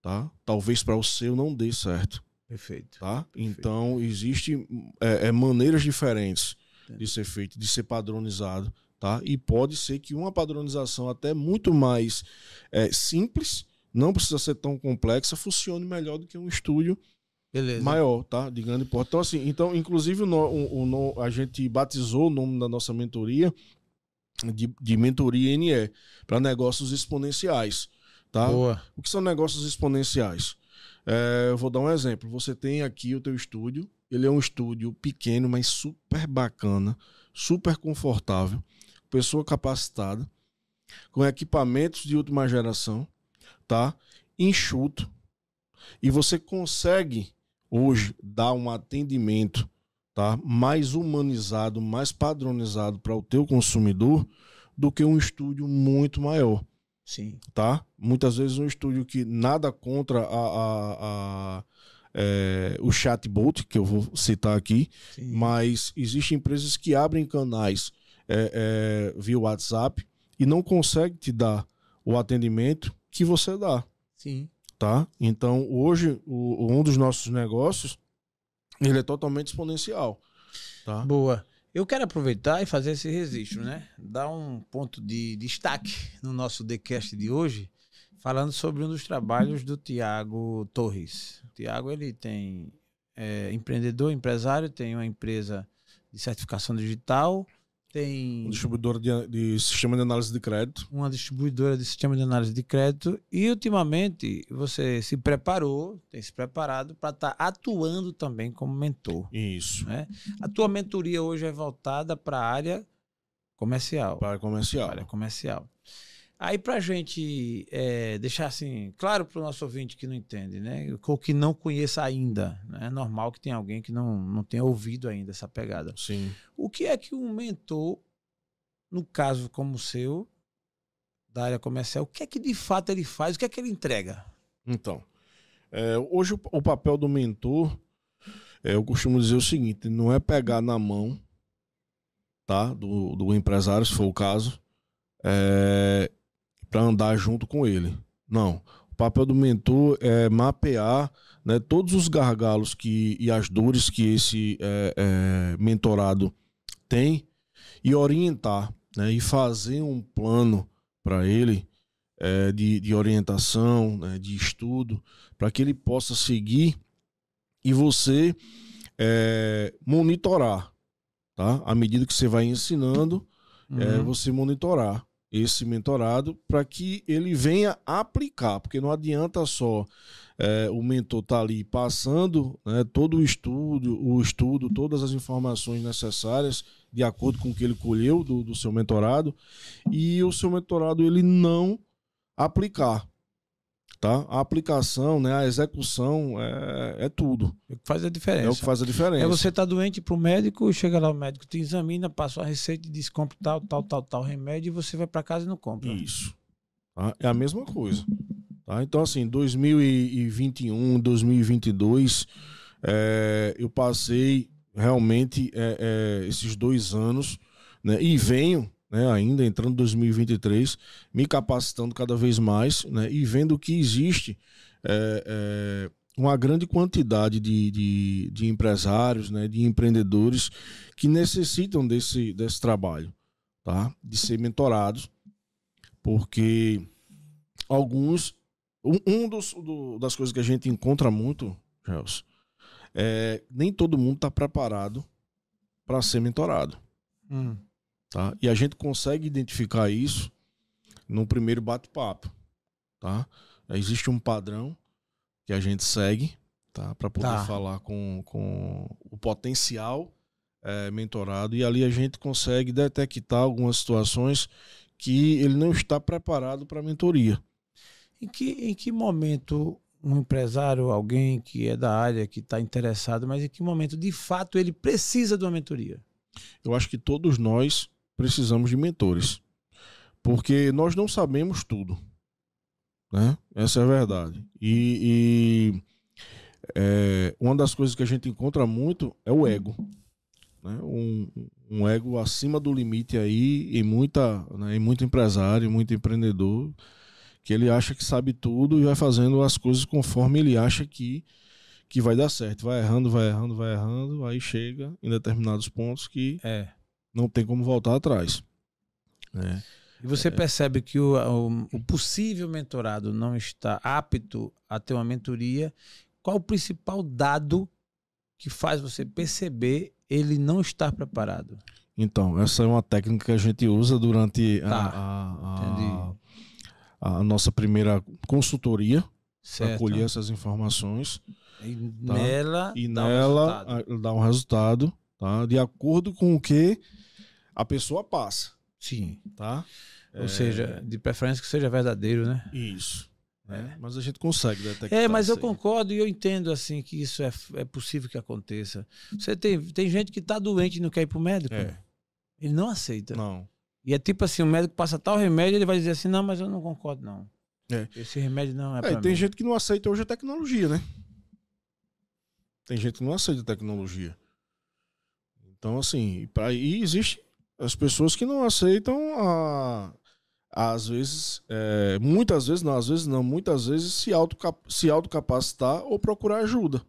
Tá? Talvez para o seu não dê certo. Perfeito. Tá? Perfeito. Então, existem é, é, maneiras diferentes de ser feito, de ser padronizado. Tá? E pode ser que uma padronização até muito mais é, simples, não precisa ser tão complexa, funcione melhor do que um estúdio Beleza. maior, tá? De grande porte. Então, assim, então, inclusive, o, o, o, a gente batizou o nome da nossa mentoria de, de mentoria NE para negócios exponenciais. Tá? Boa. O que são negócios exponenciais? É, eu vou dar um exemplo. Você tem aqui o teu estúdio. Ele é um estúdio pequeno, mas super bacana, super confortável, pessoa capacitada, com equipamentos de última geração, tá? Enxuto. E você consegue hoje dar um atendimento tá? mais humanizado, mais padronizado para o teu consumidor do que um estúdio muito maior. Sim. Tá? Muitas vezes um estúdio que nada contra a, a, a é, o chatbot, que eu vou citar aqui, Sim. mas existem empresas que abrem canais é, é, via WhatsApp e não conseguem te dar o atendimento que você dá. Sim. Tá? Então, hoje, o, um dos nossos negócios ele é totalmente exponencial. Tá? Boa. Eu quero aproveitar e fazer esse registro, né? Dar um ponto de destaque no nosso TheCast de hoje, falando sobre um dos trabalhos do Tiago Torres. O Tiago, ele tem é, empreendedor, empresário, tem uma empresa de certificação digital, tem. Uma distribuidora de, de, sistema de análise de crédito. Uma distribuidora de sistema de análise de crédito. E ultimamente você se preparou, tem se preparado para estar tá atuando também como mentor. Isso. Né? A tua mentoria hoje é voltada para a área comercial. Para comercial. área comercial. Aí, para a gente é, deixar assim, claro para o nosso ouvinte que não entende, né? Ou que não conheça ainda. Né? É normal que tenha alguém que não, não tenha ouvido ainda essa pegada. Sim. O que é que um mentor, no caso como o seu, da área comercial, o que é que de fato ele faz? O que é que ele entrega? Então, é, hoje o, o, papel do mentor, é, eu costumo dizer o seguinte: não é pegar na mão, tá? Do, do empresário, se for o caso. É, para andar junto com ele. Não. O papel do mentor é mapear né, todos os gargalos que, e as dores que esse é, é, mentorado tem e orientar né, e fazer um plano para ele é, de, de orientação, né, de estudo, para que ele possa seguir e você é, monitorar. Tá? À medida que você vai ensinando, é, uhum. você monitorar esse mentorado para que ele venha aplicar, porque não adianta só é, o mentor estar tá ali passando né, todo o estudo, o estudo, todas as informações necessárias de acordo com o que ele colheu do, do seu mentorado e o seu mentorado ele não aplicar. Tá? A aplicação, né, a execução é, é tudo. É o que faz a diferença. É o que faz a diferença. É você tá doente para o médico, chega lá o médico te examina, passa a receita e diz compre tal, tal, tal, tal remédio e você vai para casa e não compra. Isso. Tá? É a mesma coisa. Tá? Então, assim, 2021, 2022, é, eu passei realmente é, é, esses dois anos né, e venho né, ainda entrando em 2023, me capacitando cada vez mais né, e vendo que existe é, é, uma grande quantidade de, de, de empresários, né, de empreendedores que necessitam desse, desse trabalho, tá? de ser mentorados, porque alguns. Um, um dos, do, das coisas que a gente encontra muito, Gelson, é nem todo mundo está preparado para ser mentorado. Hum. Tá? E a gente consegue identificar isso no primeiro bate-papo. Tá? Existe um padrão que a gente segue tá? para poder tá. falar com, com o potencial é, mentorado. E ali a gente consegue detectar algumas situações que ele não está preparado para a mentoria. Em que, em que momento um empresário, alguém que é da área, que está interessado, mas em que momento de fato ele precisa de uma mentoria? Eu acho que todos nós precisamos de mentores, porque nós não sabemos tudo. Né? Essa é a verdade. E, e é, uma das coisas que a gente encontra muito é o ego. Né? Um, um ego acima do limite aí em, muita, né? em muito empresário, muito empreendedor, que ele acha que sabe tudo e vai fazendo as coisas conforme ele acha que, que vai dar certo. Vai errando, vai errando, vai errando, aí chega em determinados pontos que é. Não tem como voltar atrás. É. E você é. percebe que o, o, o, possível mentorado não está apto a ter uma mentoria. Qual o principal dado que faz você perceber ele não estar preparado? Então, essa é uma técnica que a gente usa durante tá. a, a, a, nossa primeira consultoria para colher essas informações. E tá? nela, e dá nela um dá um resultado tá? de acordo com o que a pessoa passa. Sim. Tá? Ou é... seja, de preferência que seja verdadeiro, né? Isso. É. Mas a gente consegue detectar. É, mas eu concordo e eu entendo assim que isso é, é possível que aconteça. Você tem, tem gente que está doente e não quer ir para o médico. É. Ele não aceita. Não. E é tipo assim, o médico passa tal remédio, ele vai dizer assim, não, mas eu não concordo, não. É. Esse remédio não é, é Tem mim. gente que não aceita hoje a tecnologia, né? Tem gente que não aceita a tecnologia. Então, assim, pra, e existe as pessoas que não aceitam a, às vezes, é, muitas vezes, não, às vezes não, muitas vezes se, auto, se autocapacitar ou procurar ajuda,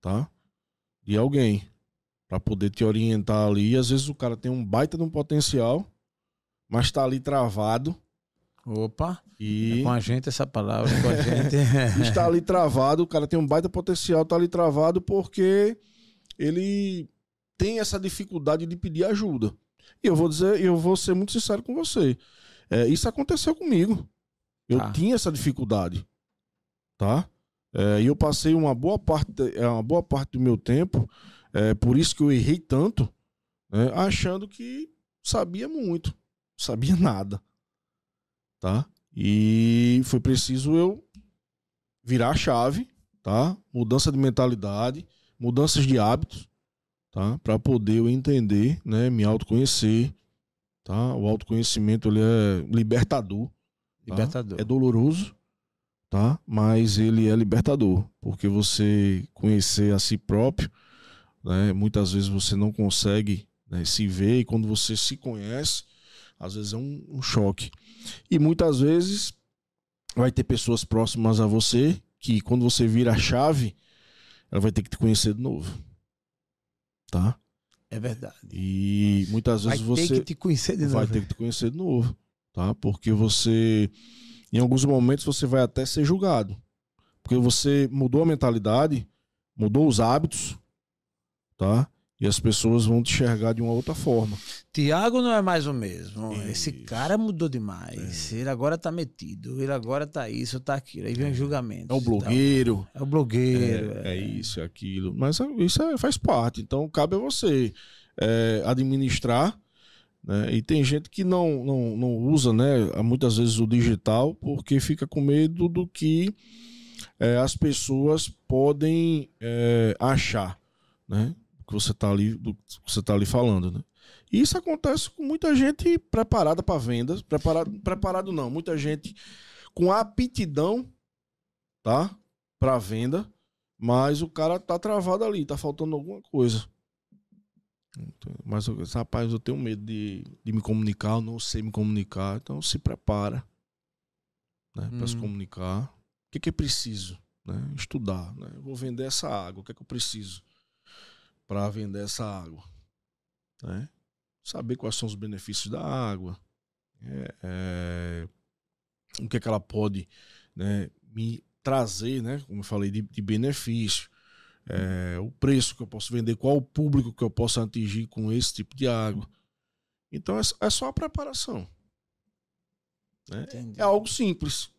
tá? De alguém, para poder te orientar ali. E às vezes o cara tem um baita de um potencial, mas tá ali travado. Opa! E... É com a gente essa palavra, com a gente. está ali travado, o cara tem um baita potencial, tá ali travado porque ele tem essa dificuldade de pedir ajuda. E eu vou dizer, eu vou ser muito sincero com você. É, isso aconteceu comigo. Eu tá. tinha essa dificuldade, tá? É, e eu passei uma boa parte, é, uma boa parte do meu tempo, é, por isso que eu errei tanto, né, achando que sabia muito, sabia nada, tá? E foi preciso eu virar a chave, tá? Mudança de mentalidade, mudanças de hábitos, tá? Para poder eu entender, né, me autoconhecer, tá? O autoconhecimento ele é libertador. Tá? Libertador. É doloroso, tá? Mas ele é libertador, porque você conhecer a si próprio, né? Muitas vezes você não consegue né, se ver e quando você se conhece, às vezes é um, um choque. E muitas vezes vai ter pessoas próximas a você que quando você vira a chave, ela vai ter que te conhecer de novo. Tá? É verdade. E muitas vezes vai você ter que te conhecer de novo. Vai ter que te conhecer de novo, tá? Porque você em alguns momentos você vai até ser julgado. Porque você mudou a mentalidade, mudou os hábitos, tá? E as pessoas vão te enxergar de uma outra forma. Tiago não é mais o mesmo. Isso. Esse cara mudou demais. É. Ele agora tá metido. Ele agora tá isso, tá aquilo. Aí vem é. julgamento. É o blogueiro. É o blogueiro. É, é. é isso, é aquilo. Mas isso é, faz parte. Então cabe a você é, administrar. Né? E tem gente que não, não, não usa, né, muitas vezes o digital porque fica com medo do que as pessoas podem achar. Né? Que você está ali, do que você tá ali falando, né? E isso acontece com muita gente preparada para vendas, preparado, preparado não, muita gente com aptidão, tá? Para venda, mas o cara tá travado ali, tá faltando alguma coisa. Mas, rapaz, eu tenho medo de, de me comunicar, eu não sei me comunicar, então se prepara né, para hum. se comunicar. O que, que é preciso? Né? Estudar. Né? vou vender essa água, o que, é que eu preciso? Para vender essa água. Né? Saber quais são os benefícios da água, é, é, o que, é que ela pode né, me trazer, né, como eu falei, de, de benefício, é, o preço que eu posso vender, qual o público que eu posso atingir com esse tipo de água. Então é, é só a preparação. Né? É algo simples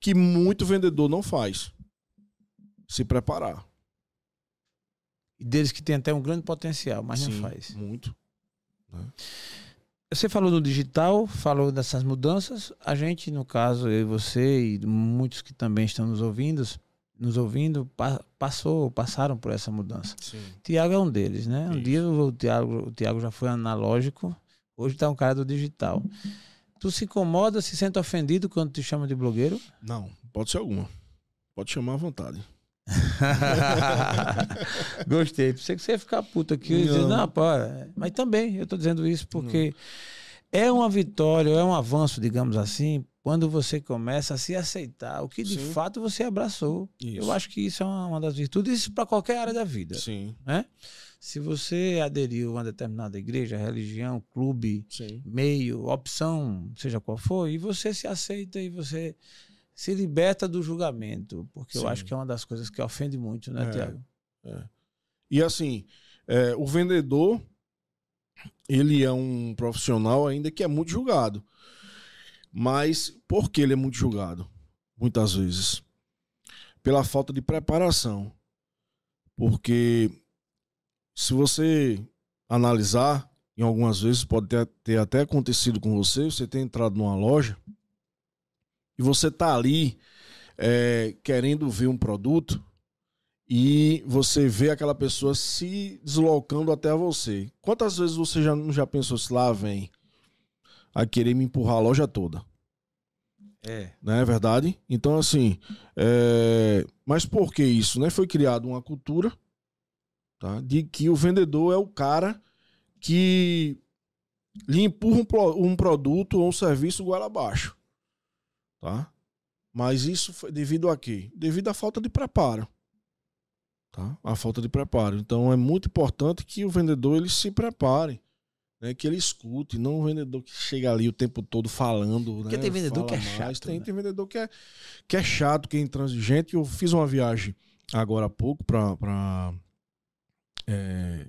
que muito vendedor não faz. Se preparar. E deles que tem até um grande potencial, mas Sim, não faz. Muito. Né? você falou do digital, falou dessas mudanças. A gente, no caso, eu e você e muitos que também estão nos ouvindo, nos ouvindo, pa passou, passaram por essa mudança. Sim. Tiago é um deles, né? Isso. Um dia o Tiago, o Tiago já foi analógico, hoje está um cara do digital. Tu se incomoda, se sente ofendido quando te chama de blogueiro? Não, pode ser alguma. Pode chamar à vontade. Gostei. Pensei que você ia ficar puto aqui e dizer, não, pô. Mas também, eu tô dizendo isso porque não. é uma vitória, é um avanço, digamos assim, quando você começa a se aceitar o que de Sim. fato você abraçou. Isso. Eu acho que isso é uma, uma das virtudes, isso para qualquer área da vida. Sim. Né? Se você aderiu a uma determinada igreja, religião, clube, Sim. meio, opção, seja qual for, e você se aceita e você se liberta do julgamento, porque Sim. eu acho que é uma das coisas que ofende muito, né, é, Tiago? É. E assim, é, o vendedor, ele é um profissional ainda que é muito julgado. Mas por que ele é muito julgado? Muitas vezes. Pela falta de preparação. Porque se você analisar, em algumas vezes pode ter, ter até acontecido com você, você tem entrado numa loja e você tá ali é, querendo ver um produto e você vê aquela pessoa se deslocando até você. Quantas vezes você já, já pensou se lá vem a querer me empurrar a loja toda? É. Não é verdade? Então, assim, é... mas por que isso? Né? Foi criada uma cultura tá? de que o vendedor é o cara que lhe empurra um, um produto ou um serviço igual abaixo tá? Mas isso foi devido a quê? Devido à falta de preparo. Tá? A falta de preparo. Então é muito importante que o vendedor ele se prepare, né? Que ele escute, não o vendedor que chega ali o tempo todo falando, Porque né? tem vendedor Fala que é mais. chato. Tem, né? tem vendedor que é, que é chato, que é intransigente. Eu fiz uma viagem agora há pouco para é,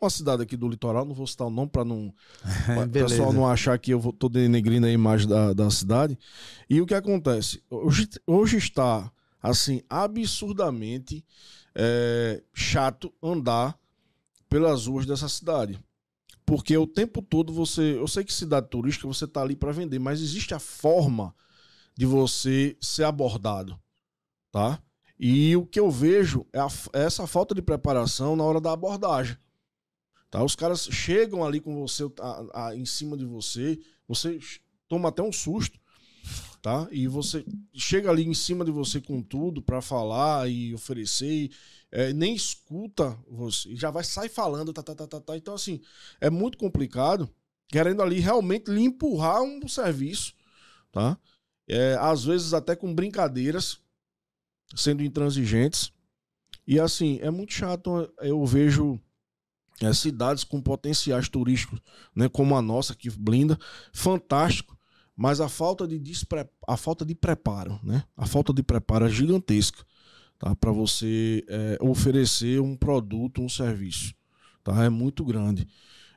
uma cidade aqui do litoral, não vou citar o nome para não o pessoal não achar que eu estou denegrindo a imagem da, da cidade. E o que acontece? Hoje, hoje está assim absurdamente é, chato andar pelas ruas dessa cidade. Porque o tempo todo você. Eu sei que cidade turística você está ali para vender, mas existe a forma de você ser abordado. Tá? E o que eu vejo é, a, é essa falta de preparação na hora da abordagem. Tá? Os caras chegam ali com você a, a, em cima de você, você toma até um susto, tá? E você chega ali em cima de você com tudo para falar e oferecer, é, nem escuta você, já vai sair falando, tá, tá, tá, tá, tá. Então, assim, é muito complicado, querendo ali realmente lhe empurrar um serviço, tá? É, às vezes até com brincadeiras, sendo intransigentes. E assim, é muito chato. Eu vejo é, cidades com potenciais turísticos, né, como a nossa, que blinda, fantástico, mas a falta de, despre... a falta de preparo, né, a falta de preparo é gigantesca tá, para você é, oferecer um produto, um serviço. Tá, é muito grande.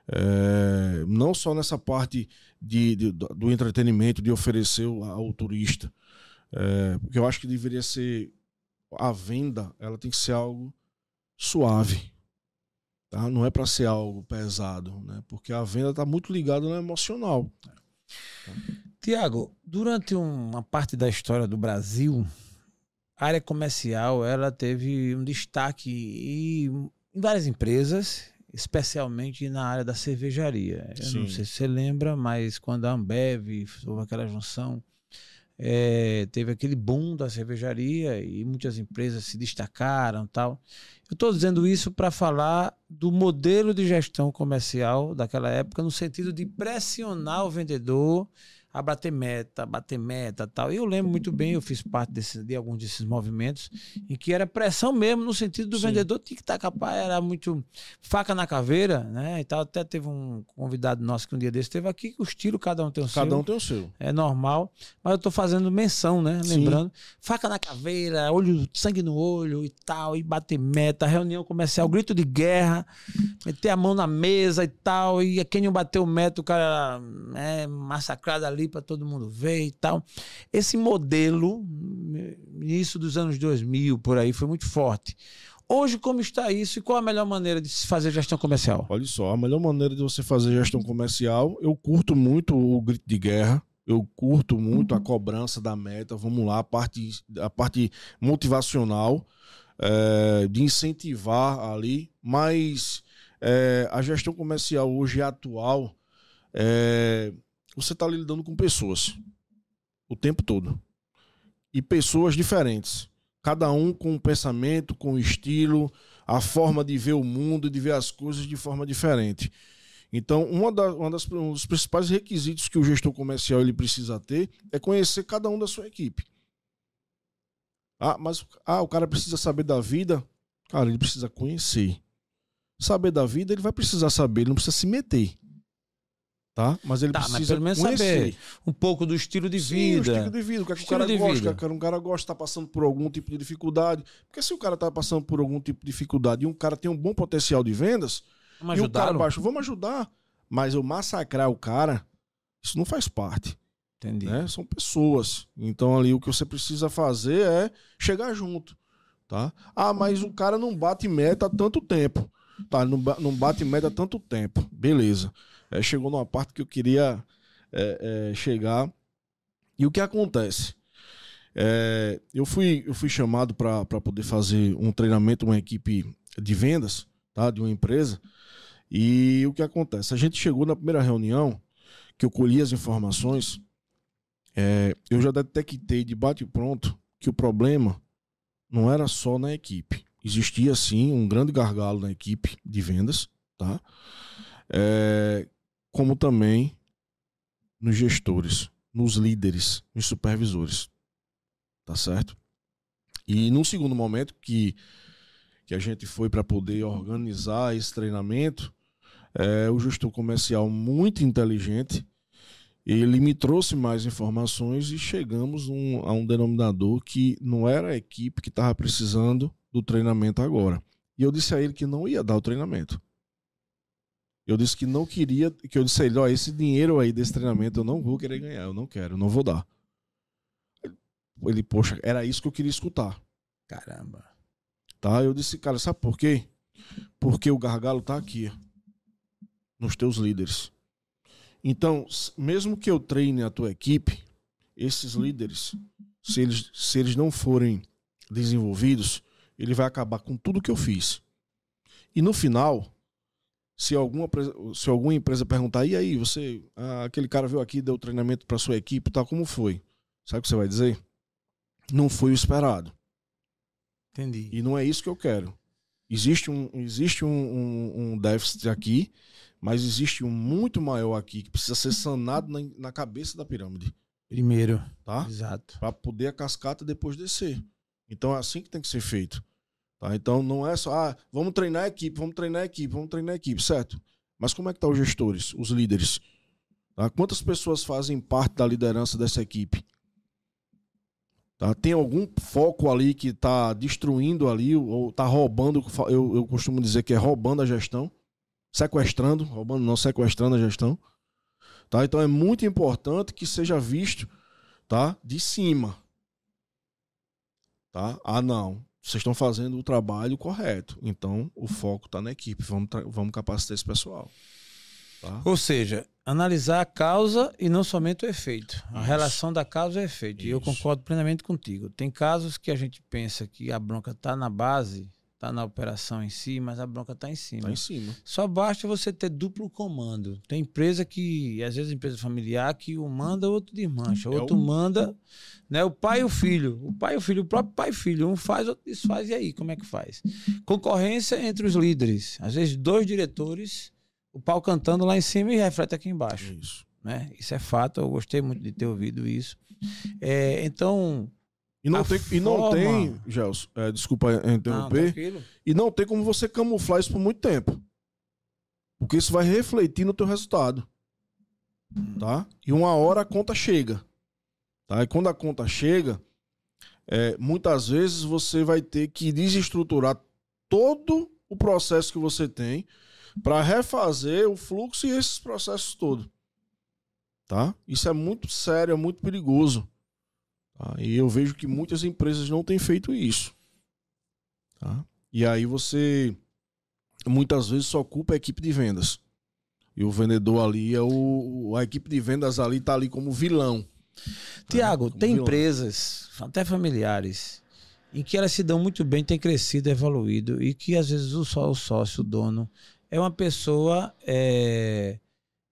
É, não só nessa parte de, de, do entretenimento, de oferecer ao, ao turista, é, porque eu acho que deveria ser a venda, ela tem que ser algo suave, Tá? Não é para ser algo pesado, né? porque a venda está muito ligada no emocional. Tiago, durante uma parte da história do Brasil, a área comercial ela teve um destaque em várias empresas, especialmente na área da cervejaria. Eu Sim. não sei se você lembra, mas quando a Ambev houve aquela junção, é, teve aquele boom da cervejaria e muitas empresas se destacaram tal. Eu estou dizendo isso para falar do modelo de gestão comercial daquela época, no sentido de pressionar o vendedor a bater meta, bater meta tal. E eu lembro muito bem, eu fiz parte desse, de alguns desses movimentos, em que era pressão mesmo, no sentido do Sim. vendedor tinha que estar capaz, era muito faca na caveira, né? E tal. Até teve um convidado nosso que um dia desse esteve aqui, os tiros, cada um tem o cada seu. Cada um tem o seu. É normal. Mas eu estou fazendo menção, né? Sim. Lembrando. Faca na caveira, olho, sangue no olho e tal, e bater meta, reunião comercial, grito de guerra, meter a mão na mesa e tal. E quem não bateu meta, o cara é massacrado ali ali para todo mundo ver e tal. Esse modelo, início dos anos 2000, por aí, foi muito forte. Hoje, como está isso e qual a melhor maneira de se fazer gestão comercial? Olha só, a melhor maneira de você fazer gestão comercial, eu curto muito o grito de guerra, eu curto muito a cobrança da meta, vamos lá, a parte, a parte motivacional, é, de incentivar ali, mas é, a gestão comercial hoje atual, é, você está lidando com pessoas o tempo todo. E pessoas diferentes cada um com um pensamento, com um estilo, a forma de ver o mundo, de ver as coisas de forma diferente. Então, uma, uma das, um dos principais requisitos que o gestor comercial ele precisa ter é conhecer cada um da sua equipe. Ah, mas ah, o cara precisa saber da vida. Cara, ele precisa conhecer. Saber da vida, ele vai precisar saber, ele não precisa se meter tá? Mas ele tá, precisa mas pelo menos conhecer. saber um pouco do estilo de Sim, vida. o estilo de vida, o que, é que o cara gosta, é que um cara gosta está passando por algum tipo de dificuldade. Porque se o cara está passando por algum tipo de dificuldade e um cara tem um bom potencial de vendas, vamos e o cara baixo, vamos ajudar. Mas eu massacrar o cara, isso não faz parte. Entendi. Né? São pessoas. Então ali o que você precisa fazer é chegar junto, tá? Ah, mas o cara não bate meta há tanto tempo. Tá, não, não bate meta há tanto tempo. Beleza é, chegou numa parte que eu queria é, é, chegar. E o que acontece? É, eu, fui, eu fui chamado para poder fazer um treinamento, uma equipe de vendas tá, de uma empresa. E o que acontece? A gente chegou na primeira reunião, que eu colhi as informações, é, eu já detectei de bate-pronto que o problema não era só na equipe. Existia sim um grande gargalo na equipe de vendas, tá? É, como também nos gestores, nos líderes, nos supervisores. Tá certo? E num segundo momento que, que a gente foi para poder organizar esse treinamento, é, o gestor comercial muito inteligente, ele me trouxe mais informações e chegamos um, a um denominador que não era a equipe que estava precisando do treinamento agora. E eu disse a ele que não ia dar o treinamento. Eu disse que não queria, que eu disse a ele, ó, esse dinheiro aí desse treinamento eu não vou querer ganhar, eu não quero, eu não vou dar. Ele, poxa, era isso que eu queria escutar. Caramba. Tá? Eu disse, cara, sabe por quê? Porque o gargalo tá aqui, nos teus líderes. Então, mesmo que eu treine a tua equipe, esses líderes, se eles, se eles não forem desenvolvidos, ele vai acabar com tudo que eu fiz. E no final, se alguma, se alguma empresa perguntar, e aí, você, ah, aquele cara veio aqui, deu treinamento para sua equipe, tal, como foi? Sabe o que você vai dizer? Não foi o esperado. Entendi. E não é isso que eu quero. Existe um, existe um, um, um déficit aqui, mas existe um muito maior aqui que precisa ser sanado na, na cabeça da pirâmide. Primeiro. Tá? Exato. Para poder a cascata depois descer. Então é assim que tem que ser feito. Tá? Então não é só, ah, vamos treinar a equipe, vamos treinar a equipe, vamos treinar a equipe, certo? Mas como é que estão tá os gestores, os líderes? Tá? Quantas pessoas fazem parte da liderança dessa equipe? Tá? Tem algum foco ali que está destruindo ali, ou está roubando, eu, eu costumo dizer que é roubando a gestão, sequestrando, roubando não, sequestrando a gestão. Tá? Então é muito importante que seja visto tá? de cima. Tá? Ah, não vocês estão fazendo o trabalho correto. Então, o foco está na equipe. Vamos, vamos capacitar esse pessoal. Tá? Ou seja, analisar a causa e não somente o efeito. Isso. A relação da causa e efeito. Isso. E eu concordo plenamente contigo. Tem casos que a gente pensa que a bronca está na base tá na operação em si, mas a bronca tá em cima. Tá em cima. Só basta você ter duplo comando. Tem empresa que, às vezes, empresa familiar, que um manda, o outro desmancha. O é outro o... manda, né? O pai e o filho. O pai e o filho, o próprio pai e filho. Um faz, outro desfaz, e aí, como é que faz? Concorrência entre os líderes. Às vezes, dois diretores, o pau cantando lá em cima e reflete aqui embaixo. Isso. Né? Isso é fato, eu gostei muito de ter ouvido isso. É, então, e não, tem, e não tem, Gelson, é, desculpa interromper, não, e não tem como você camuflar isso por muito tempo. Porque isso vai refletir no teu resultado. Tá? E uma hora a conta chega. Tá? E quando a conta chega, é, muitas vezes você vai ter que desestruturar todo o processo que você tem para refazer o fluxo e esses processos todos. Tá? Isso é muito sério, é muito perigoso. Tá? E eu vejo que muitas empresas não têm feito isso. Tá? E aí você muitas vezes só culpa a equipe de vendas. E o vendedor ali é o. A equipe de vendas ali tá ali como vilão. Tiago, Como tem vilão. empresas, até familiares, em que elas se dão muito bem, têm crescido, evoluído, e que às vezes o, só, o sócio, o dono, é uma pessoa. é,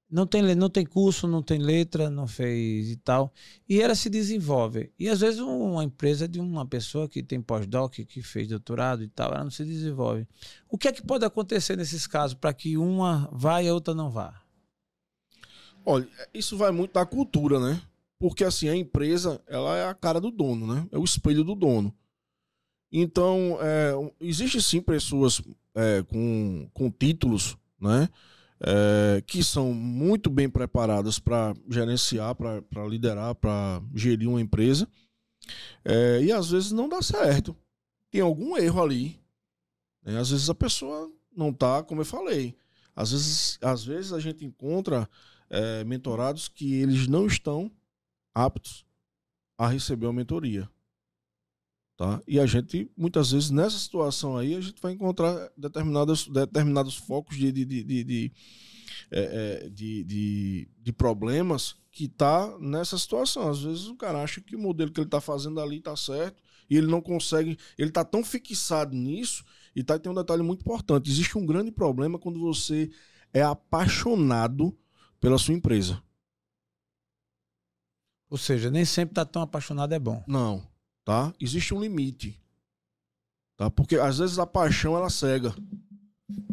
não, tem, não tem curso, não tem letra, não fez e tal. E ela se desenvolve. E às vezes uma empresa de uma pessoa que tem pós-doc, que fez doutorado e tal, ela não se desenvolve. O que é que pode acontecer nesses casos para que uma vá e a outra não vá? Olha, isso vai muito da cultura, né? Porque assim, a empresa, ela é a cara do dono, né? É o espelho do dono. Então, é, existe sim pessoas é, com, com títulos, né? É, que são muito bem preparadas para gerenciar, para liderar, para gerir uma empresa. É, e às vezes não dá certo. Tem algum erro ali. né? Às vezes a pessoa não tá, como eu falei. Às vezes, às vezes a gente encontra é, mentorados que eles não estão aptos a receber uma mentoria. Tá? E a gente, muitas vezes, nessa situação aí, a gente vai encontrar determinados, determinados focos de, de, de, de, é, é, de, de- de problemas que tá nessa situação. Às vezes o cara acha que o modelo que ele tá fazendo ali tá certo e ele não consegue, ele tá tão fixado nisso e tá, tem um detalhe muito importante. Existe um grande problema quando você é apaixonado pela sua empresa. Ou seja, nem sempre tá tão apaixonado é bom. Não, tá? Existe um limite. Tá? Porque às vezes a paixão ela cega.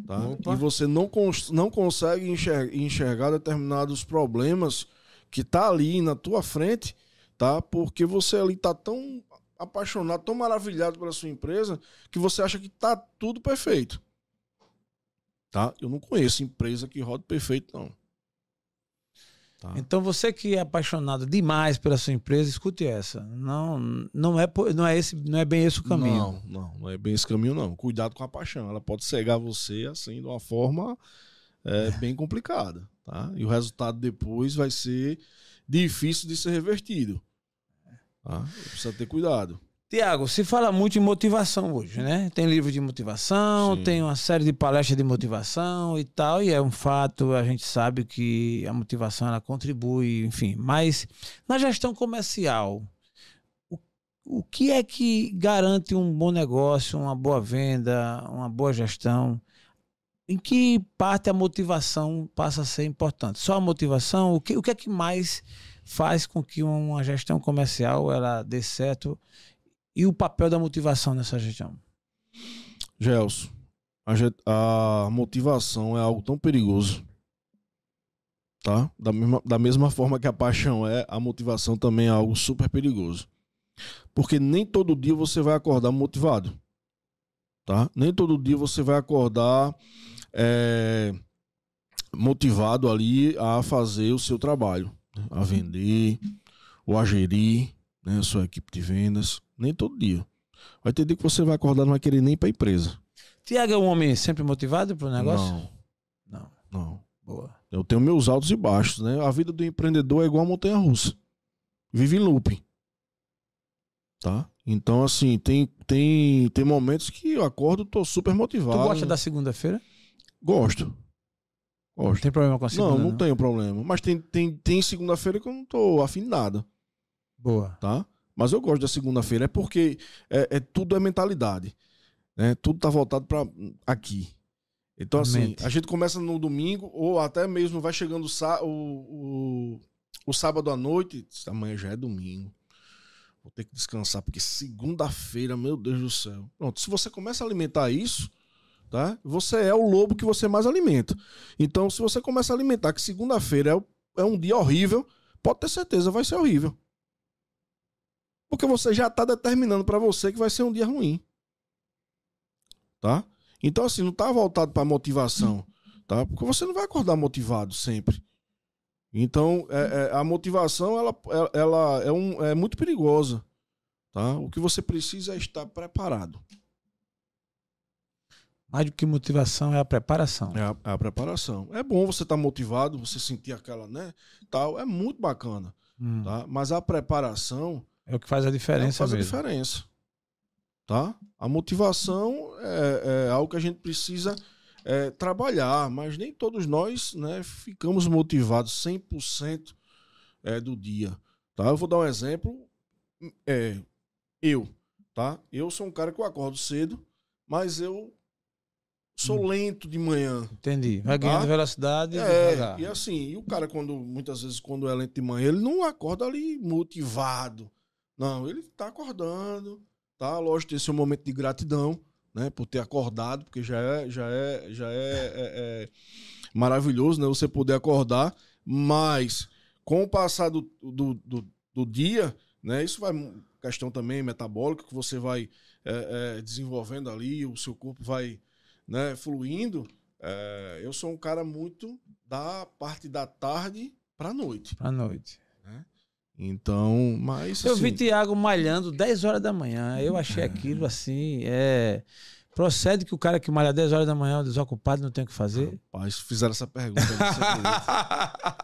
Tá? Opa. E você não, cons- não consegue enxer- enxergar determinados problemas que tá ali na tua frente, tá? Porque você ali tá tão apaixonado, tão maravilhado pela sua empresa, que você acha que tá tudo perfeito. Tá? Eu não conheço empresa que roda perfeito, não. Tá? Então você que é apaixonado demais pela sua empresa, escute essa. Não, não é, não é esse, não é bem esse o caminho. Não, não, não é bem esse caminho, não. Cuidado com a paixão. Ela pode cegar você assim de uma forma é, bem complicada, tá? E o resultado depois vai ser difícil de ser revertido. Tá? Precisa ter cuidado. Tiago, se fala muito em motivação hoje, né? Tem livro de motivação, Sim. tem uma série de palestras de motivação e tal, e é um fato, a gente sabe que a motivação ela contribui, enfim. Mas na gestão comercial, o, o que é que garante um bom negócio, uma boa venda, uma boa gestão? Em que parte a motivação passa a ser importante? Só a motivação? O que, o que é que mais faz com que uma gestão comercial ela dê certo e o papel da motivação nessa gestão? Gelson, a, a motivação é algo tão perigoso. Tá? Da mesma, da mesma forma que a paixão é, a motivação também é algo super perigoso. Porque nem todo dia você vai acordar motivado. Tá? Nem todo dia você vai acordar é, motivado ali a fazer o seu trabalho, né? a vender, ou a gerir né? a sua equipe de vendas. Nem todo dia. Vai ter dia que você vai acordar não vai querer nem para a empresa. Tiago é um homem sempre motivado para o negócio? Não, Não. não. Boa. Eu tenho meus altos e baixos, né? A vida do empreendedor é igual a montanha russa. Vive em looping. Tá? Então, assim, tem, tem, tem momentos que eu acordo e tô super motivado. Tu gosta da segunda-feira? Gosto. Não Gosto. tem problema com a segunda? Não, não tenho problema. Mas tem, tem, tem segunda-feira que eu não tô afim de nada, Boa. tá? Mas eu gosto da segunda-feira, é porque é, é- tudo é mentalidade. Né? Tudo tá voltado para aqui. Então, assim, Mente. a gente começa no domingo, ou até mesmo vai chegando o, o, o, sábado à noite. Amanhã já é domingo. Vou ter que descansar, porque segunda-feira, meu Deus do céu. Pronto, se você começa a alimentar isso, tá? Você é o lobo que você mais alimenta. Então, se você começa a alimentar que segunda-feira é, é um dia horrível, pode ter certeza, vai ser horrível. Porque você já tá determinando para você que vai ser um dia ruim. Tá? Então, assim, não tá voltado para motivação, tá? Porque você não vai acordar motivado sempre. Então, é- é, a motivação, ela, ela- é, um, é muito perigosa, tá? O que você precisa é estar preparado. Mais do que motivação é a preparação. É a, é a preparação. É bom você estar motivado, você sentir aquela, né, tal, é muito bacana, Hum. tá? Mas a preparação É o que faz a é o que diferença faz a mesmo. diferença. tá? A motivação é, é algo que a gente precisa é, trabalhar, mas nem todos nós né, ficamos motivados 100% é, do dia, tá? Eu vou dar um exemplo. É, eu, tá? Eu sou um cara que eu acordo cedo, mas eu sou hum. lento de manhã. Entendi. Vai ganhando tá? velocidade. É, e assim, e o cara, quando muitas vezes, quando é lento de manhã, ele não acorda ali motivado. Não, ele tá acordando, tá? Lógico, tem seu momento de gratidão, né? Por ter acordado, porque já é, já é, já é, é, é maravilhoso, né? Você poder acordar, mas com o passar do, do, do, do dia, né? Isso vai questão também metabólica que você vai é, é, desenvolvendo ali, o seu corpo vai né, fluindo, é, eu sou um cara muito da parte da tarde para noite. Para noite. Né? Então, mas. Eu assim, vi Tiago malhando 10 horas da manhã. Eu achei é. aquilo assim. É... Procede que o cara que malha 10 horas da manhã é um desocupado não tem o que fazer? Rapaz, fizeram essa pergunta.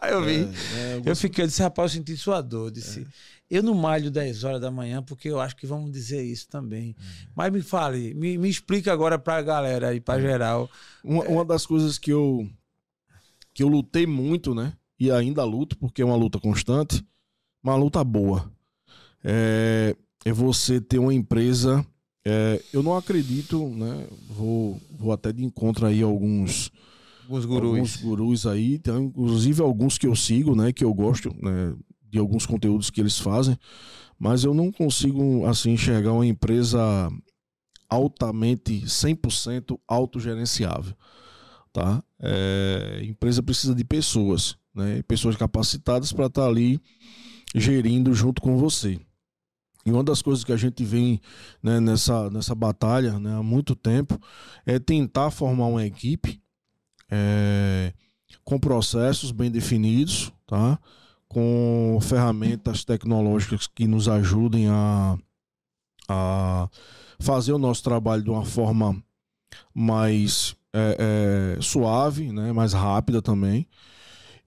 eu vi. É, é, eu, eu fiquei, eu disse, rapaz, eu senti sua dor. Eu disse, é. eu não malho 10 horas da manhã porque eu acho que vamos dizer isso também. Uhum. Mas me fale, me, me explica agora pra galera e pra geral. Uma, uma das coisas que eu, que eu lutei muito, né? E ainda luto, porque é uma luta constante, uma luta boa. É, é você ter uma empresa é, eu não acredito, né? Vou, vou até de encontro aí alguns, alguns gurus. alguns gurus aí, tem, inclusive alguns que eu sigo, né? Que eu gosto né, de alguns conteúdos que eles fazem, mas eu não consigo assim enxergar uma empresa altamente 100% autogerenciável, tá? É, empresa precisa de pessoas, né? Pessoas capacitadas para estar tá ali gerindo junto com você. E uma das coisas que a gente vem né, nessa, nessa batalha né, há muito tempo é tentar formar uma equipe é, com processos bem definidos, tá? com ferramentas tecnológicas que nos ajudem a, a fazer o nosso trabalho de uma forma mais é, é, suave, né, mais rápida também.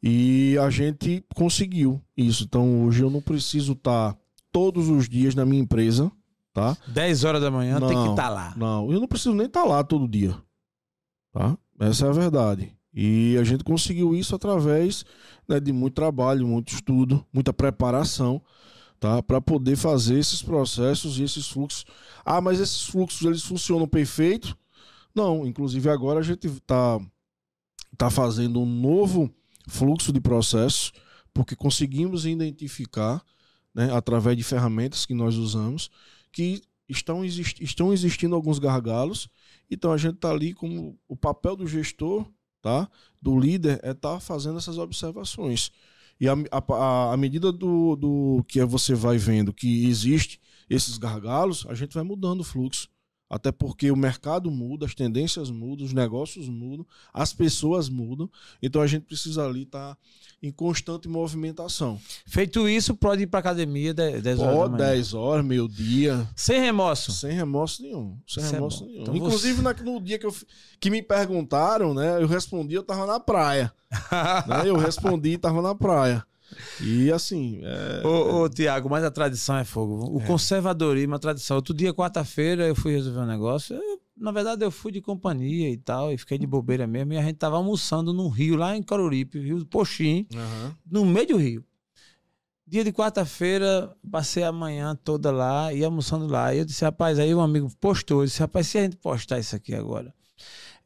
E a gente conseguiu isso. Então hoje eu não preciso estar. Tá todos os dias na minha empresa, tá? 10 horas da manhã não, tem que estar tá lá. Não, eu não preciso nem estar tá lá todo dia, tá? Essa é a verdade. E a gente conseguiu isso através né, de muito trabalho, muito estudo, muita preparação, tá? Para poder fazer esses processos e esses fluxos. Ah, mas esses fluxos eles funcionam perfeito? Não, inclusive agora a gente está tá fazendo um novo fluxo de processos, porque conseguimos identificar né, através de ferramentas que nós usamos, que estão, estão existindo alguns gargalos. Então a gente está ali como o papel do gestor, tá? do líder, é estar tá fazendo essas observações. E a medida do, do que você vai vendo que existe esses gargalos, a gente vai mudando o fluxo. Até porque o mercado muda, as tendências mudam, os negócios mudam, as pessoas mudam. Então a gente precisa ali estar tá em constante movimentação. Feito isso, pode ir para academia 10 horas. Pode, 10 horas, meio dia. Sem remorso? Sem remorso nenhum. Sem, Sem remorso nenhum. Então Inclusive, você... no dia que, eu, que me perguntaram, né? Eu respondi, eu tava na praia. né, eu respondi e tava na praia. E assim. É... Ô, ô Tiago, mas a tradição é fogo. O é. conservadorismo, a tradição. Outro dia, quarta-feira, eu fui resolver um negócio. Eu, na verdade, eu fui de companhia e tal, e fiquei de bobeira mesmo. E a gente tava almoçando num rio lá em Coruripe, Rio do Poxim, uhum. no meio do rio. Dia de quarta-feira, passei a manhã toda lá e almoçando lá. E eu disse, rapaz, aí um amigo postou, eu disse, rapaz, se a gente postar isso aqui agora,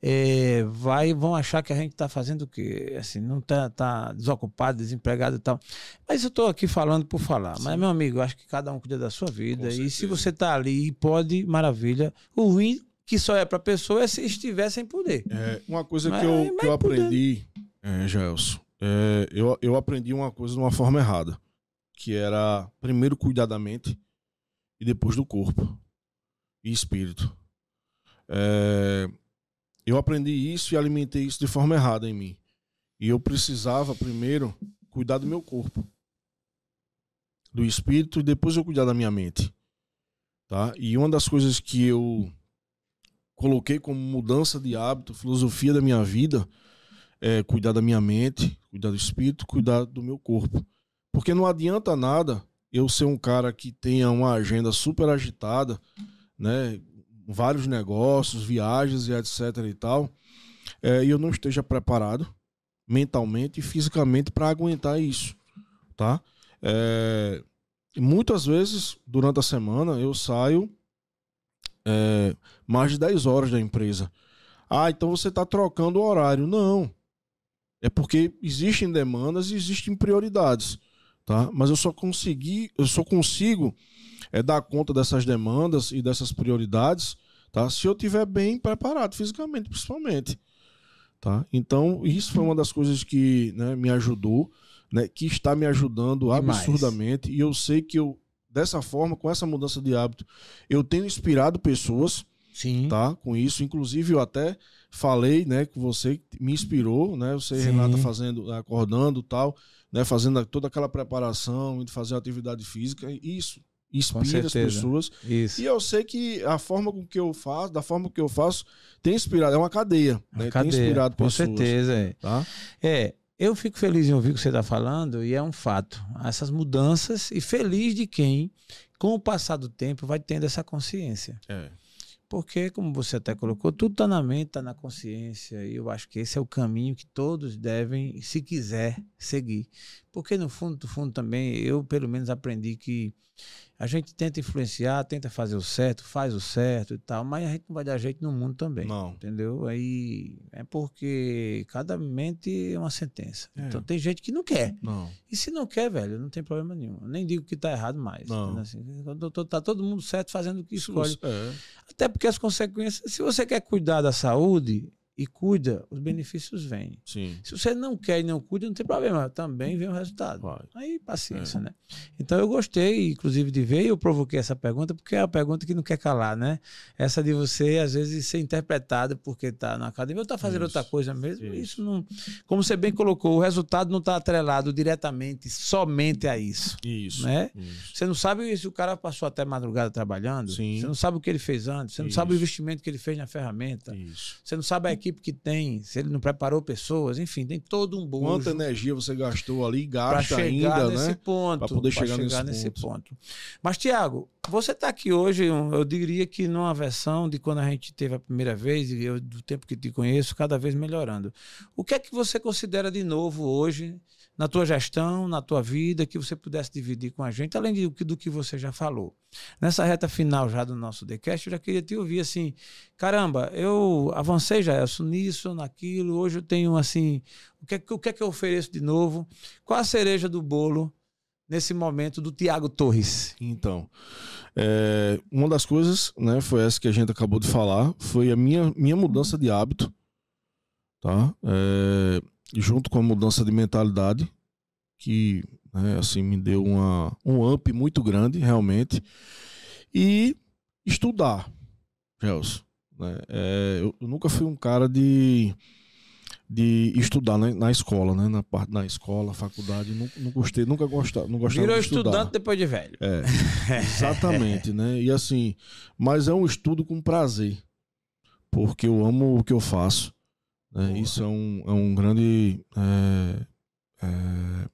é, vai, vão achar que a gente está fazendo o quê? Assim, não está tá desocupado, desempregado e tal. Mas eu estou aqui falando por falar. Sim. Mas, meu amigo, acho que cada um cuida da sua vida. e se você está ali e pode, maravilha. O ruim que só é para a pessoa é se estiver sem poder. É, uma coisa mas, que eu, que eu aprendi, é, Gelson, é, eu, eu aprendi uma coisa de uma forma errada. Que era primeiro cuidar da mente e depois do corpo e espírito. É, eu aprendi isso e alimentei isso de forma errada em mim. E eu precisava primeiro cuidar do meu corpo, do espírito e depois eu cuidar da minha mente. Tá? E uma das coisas que eu coloquei como mudança de hábito, filosofia da minha vida, é cuidar da minha mente, cuidar do espírito, cuidar do meu corpo. Porque não adianta nada eu ser um cara que tenha uma agenda super agitada, né, vários negócios, viagens e etc e tal, é, e eu não esteja preparado mentalmente e fisicamente para aguentar isso, tá? É, muitas vezes durante a semana eu saio é, mais de 10 horas da empresa. Ah, então você está trocando o horário. Não. É porque existem demandas e existem prioridades. Tá? Mas eu só consegui, eu só consigo é, dar conta dessas demandas e dessas prioridades tá? se eu estiver bem preparado, fisicamente, principalmente. Tá? Então, isso foi uma das coisas que né, me ajudou, né, que está me ajudando Demais. absurdamente. E eu sei que eu, dessa forma, com essa mudança de hábito, eu tenho inspirado pessoas Sim. tá? com isso. Inclusive, eu até falei né, com você, me inspirou, né? Você, Sim. Renata, fazendo, acordando tal, né, fazendo toda aquela preparação, de fazer atividade física. Isso inspira as pessoas. Isso. E eu sei que a forma com que eu faço, da forma que eu faço, tem inspirado, é uma cadeia, uma né? Cadeia, tem inspirado com pessoas. Com certeza, é. Tá? É, eu fico feliz em ouvir o que você está falando e é um fato. Essas mudanças e feliz de quem, com o passar do tempo, vai tendo essa consciência. É. Porque, como você até colocou, tudo está na mente, está na consciência. E eu acho que esse é o caminho que todos devem, se quiser, seguir. Porque, no fundo, do fundo também, eu pelo menos aprendi que a gente tenta influenciar, tenta fazer o certo, faz o certo e tal, mas a gente não vai dar jeito no mundo também. Não. Entendeu? Aí é porque cada mente é uma sentença. É. Então tem gente que não quer. Não. E se não quer, velho, não tem problema nenhum. Eu nem digo que tá errado mais. Não. Assim, tá todo mundo certo fazendo o que escolhe. É. Até porque as consequências, se você quer cuidar da saúde, e cuida, os benefícios vêm. Sim. Se você não quer e não cuida, não tem problema. Também vem o resultado. Vai. Aí, paciência, é. né? Então, eu gostei, inclusive, de ver e eu provoquei essa pergunta, porque é uma pergunta que não quer calar, né? Essa de você, às vezes, ser interpretada porque está na academia ou está fazendo isso. outra coisa mesmo. Isso. isso. não. Como você bem colocou, o resultado não está atrelado diretamente, somente a isso. Isso. Né? Isso. Você não sabe se o cara passou até madrugada trabalhando. Sim. Você não sabe o que ele fez antes. Você não sabe o investimento que ele fez na ferramenta. Isso. Você não sabe a equipe equipe que tem, se ele não preparou pessoas, enfim, tem todo um bom. Quanta energia você gastou ali, gasta ainda, nesse né? Ponto, para poder chegar, chegar nesse, nesse ponto. ponto. Mas, Tiago, você está aqui hoje, eu diria que numa versão de quando a gente teve a primeira vez, e eu, do tempo que te conheço, cada vez melhorando. O que é que você considera de novo hoje na tua gestão, na tua vida, que você pudesse dividir com a gente, além do que, do que você já falou. Nessa reta final já do nosso decast, eu já queria te ouvir assim, caramba, eu avancei já nisso, naquilo, hoje eu tenho assim, o que, é o que é que eu ofereço de novo? Qual a cereja do bolo nesse momento do Tiago Torres? Então, é, uma das coisas, né, foi essa que a gente acabou de falar, foi a minha, minha mudança de hábito, tá? É, junto com a mudança de mentalidade, que né, assim me deu uma, um up muito grande, realmente. E estudar, Gelson. Né? É, eu, eu, nunca fui um cara de, de estudar né, na escola, né? Na, na escola, faculdade, não, não gostei, nunca gostava, não gostava Virou de estudar. estudante depois de velho. É, exatamente, né? E assim, mas é um estudo com prazer, porque eu amo o que eu faço. Né? Isso é um, é um grande é, é,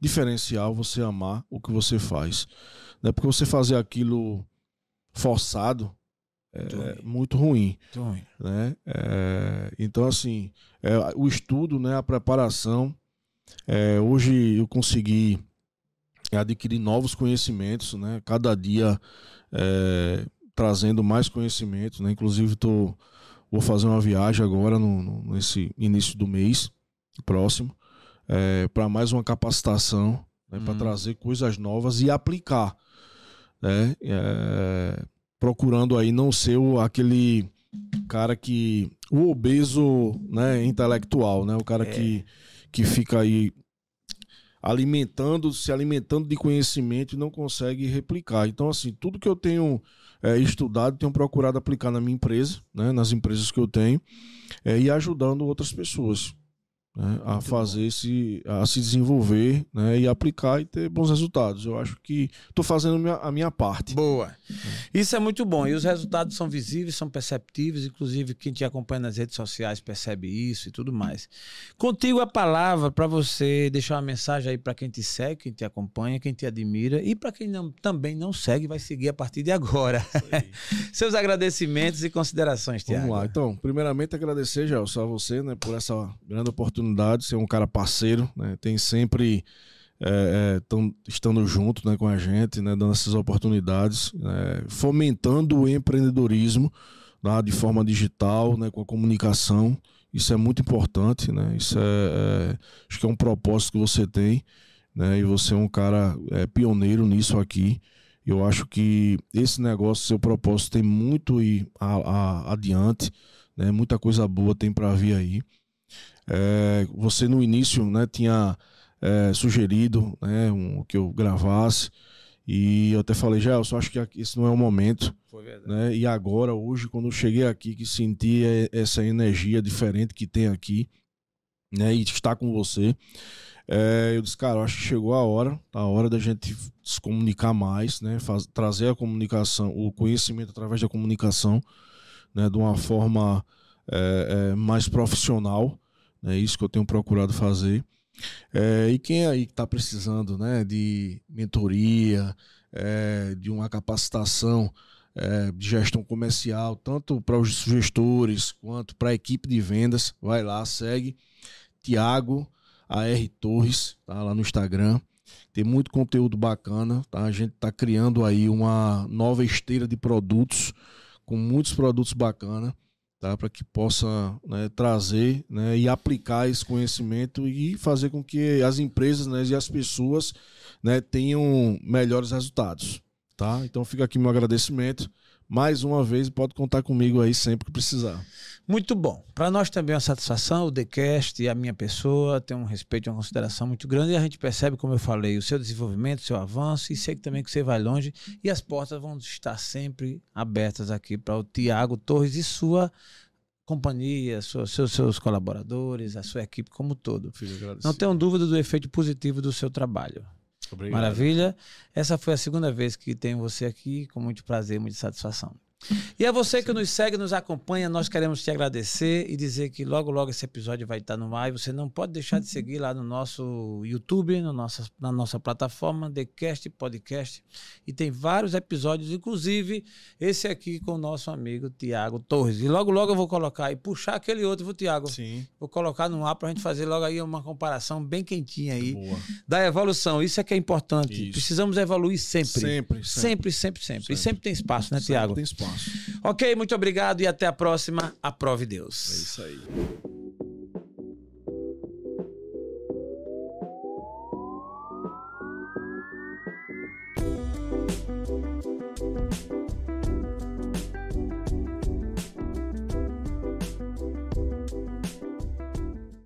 diferencial você amar o que você faz. Né? Porque você fazer aquilo forçado é muito ruim. Muito ruim. Né? É, então, assim, é, o estudo, né, a preparação. É, hoje eu consegui adquirir novos conhecimentos, né? cada dia é, trazendo mais conhecimentos. Né? Inclusive, estou. Tô Vou fazer uma viagem agora, no, no nesse início do mês próximo, é, para mais uma capacitação, né, para uhum. trazer coisas novas e aplicar. Né, é, procurando aí não ser o, aquele cara que. O obeso né, intelectual, né? O cara é. que, que fica aí alimentando, se alimentando de conhecimento e não consegue replicar. Então, assim, tudo que eu tenho é, estudado, tenho procurado aplicar na minha empresa, né, nas empresas que eu tenho, é, e ajudando outras pessoas. Né, a fazer esse, a se desenvolver né, e aplicar e ter bons resultados. Eu acho que estou fazendo minha, a minha parte. Boa. Isso é muito bom. E os resultados são visíveis, são perceptíveis. Inclusive, quem te acompanha nas redes sociais percebe isso e tudo mais. Contigo a palavra para você deixar uma mensagem aí para quem te segue, quem te acompanha, quem te admira e para quem não, também não segue, vai seguir a partir de agora. Seus agradecimentos e considerações, Tiago. Vamos lá. Então, primeiramente agradecer, Gelson, a você né, por essa grande oportunidade, ser um cara parceiro, né, tem sempre é, é, tão, estando junto né, com a gente, né, dando essas oportunidades, é, fomentando o empreendedorismo né, de forma digital, né, com a comunicação. Isso é muito importante, né? Isso é, é, acho que é um propósito que você tem, né? E você é um cara é, pioneiro nisso aqui. Eu acho que esse negócio, seu propósito, tem muito a, a, adiante, né? Muita coisa boa tem para vir aí. É, você no início, né, tinha é, sugerido, né, um, que eu gravasse. E eu até falei, já, eu só acho que esse não é o momento. Né? E agora, hoje, quando eu cheguei aqui, que senti essa energia diferente que tem aqui, né? E estar com você. É, eu disse, cara, eu acho que chegou a hora, a hora da gente se comunicar mais, né? Faz, trazer a comunicação, o conhecimento através da comunicação, né? De uma forma é, é, mais profissional. É isso que eu tenho procurado fazer. É, e quem aí está precisando né, de mentoria, é, de uma capacitação é, de gestão comercial, tanto para os gestores quanto para a equipe de vendas, vai lá, segue Tiago AR Torres, tá lá no Instagram. Tem muito conteúdo bacana, tá? A gente está criando aí uma nova esteira de produtos com muitos produtos bacanas tá? para que possa né, trazer né, e aplicar esse conhecimento e fazer com que as empresas né, e as pessoas né, tenham melhores resultados. Tá? Então fica aqui meu agradecimento mais uma vez pode contar comigo aí sempre que precisar. Muito bom. Para nós também é uma satisfação, o TheCast e a minha pessoa tem um respeito e uma consideração muito grande e a gente percebe, como eu falei, o seu desenvolvimento, o seu avanço e sei que também que você vai longe e as portas vão estar sempre abertas aqui para o Tiago Torres e sua companhia, sua, seus, seus colaboradores, a sua equipe como um todo. Não tenho dúvida do efeito positivo do seu trabalho. Obrigado. Maravilha. Essa foi a segunda vez que tenho você aqui, com muito prazer, muita satisfação. E a você que nos segue, nos acompanha, nós queremos te agradecer e dizer que logo, logo esse episódio vai estar no ar. E você não pode deixar de seguir lá no nosso YouTube, no nossa, na nossa plataforma, TheCast Podcast. E tem vários episódios, inclusive esse aqui com o nosso amigo Tiago Torres. E logo, logo eu vou colocar e puxar aquele outro, viu, Tiago? Sim. Vou colocar no ar para a gente fazer logo aí uma comparação bem quentinha aí Boa. da evolução. Isso é que é importante. Isso. Precisamos evoluir sempre. Sempre, sempre. Sempre, sempre, sempre. sempre. E sempre tem espaço, né, Tiago? Tem espaço. Ok, muito obrigado e até a próxima. Aprove Deus. É isso aí.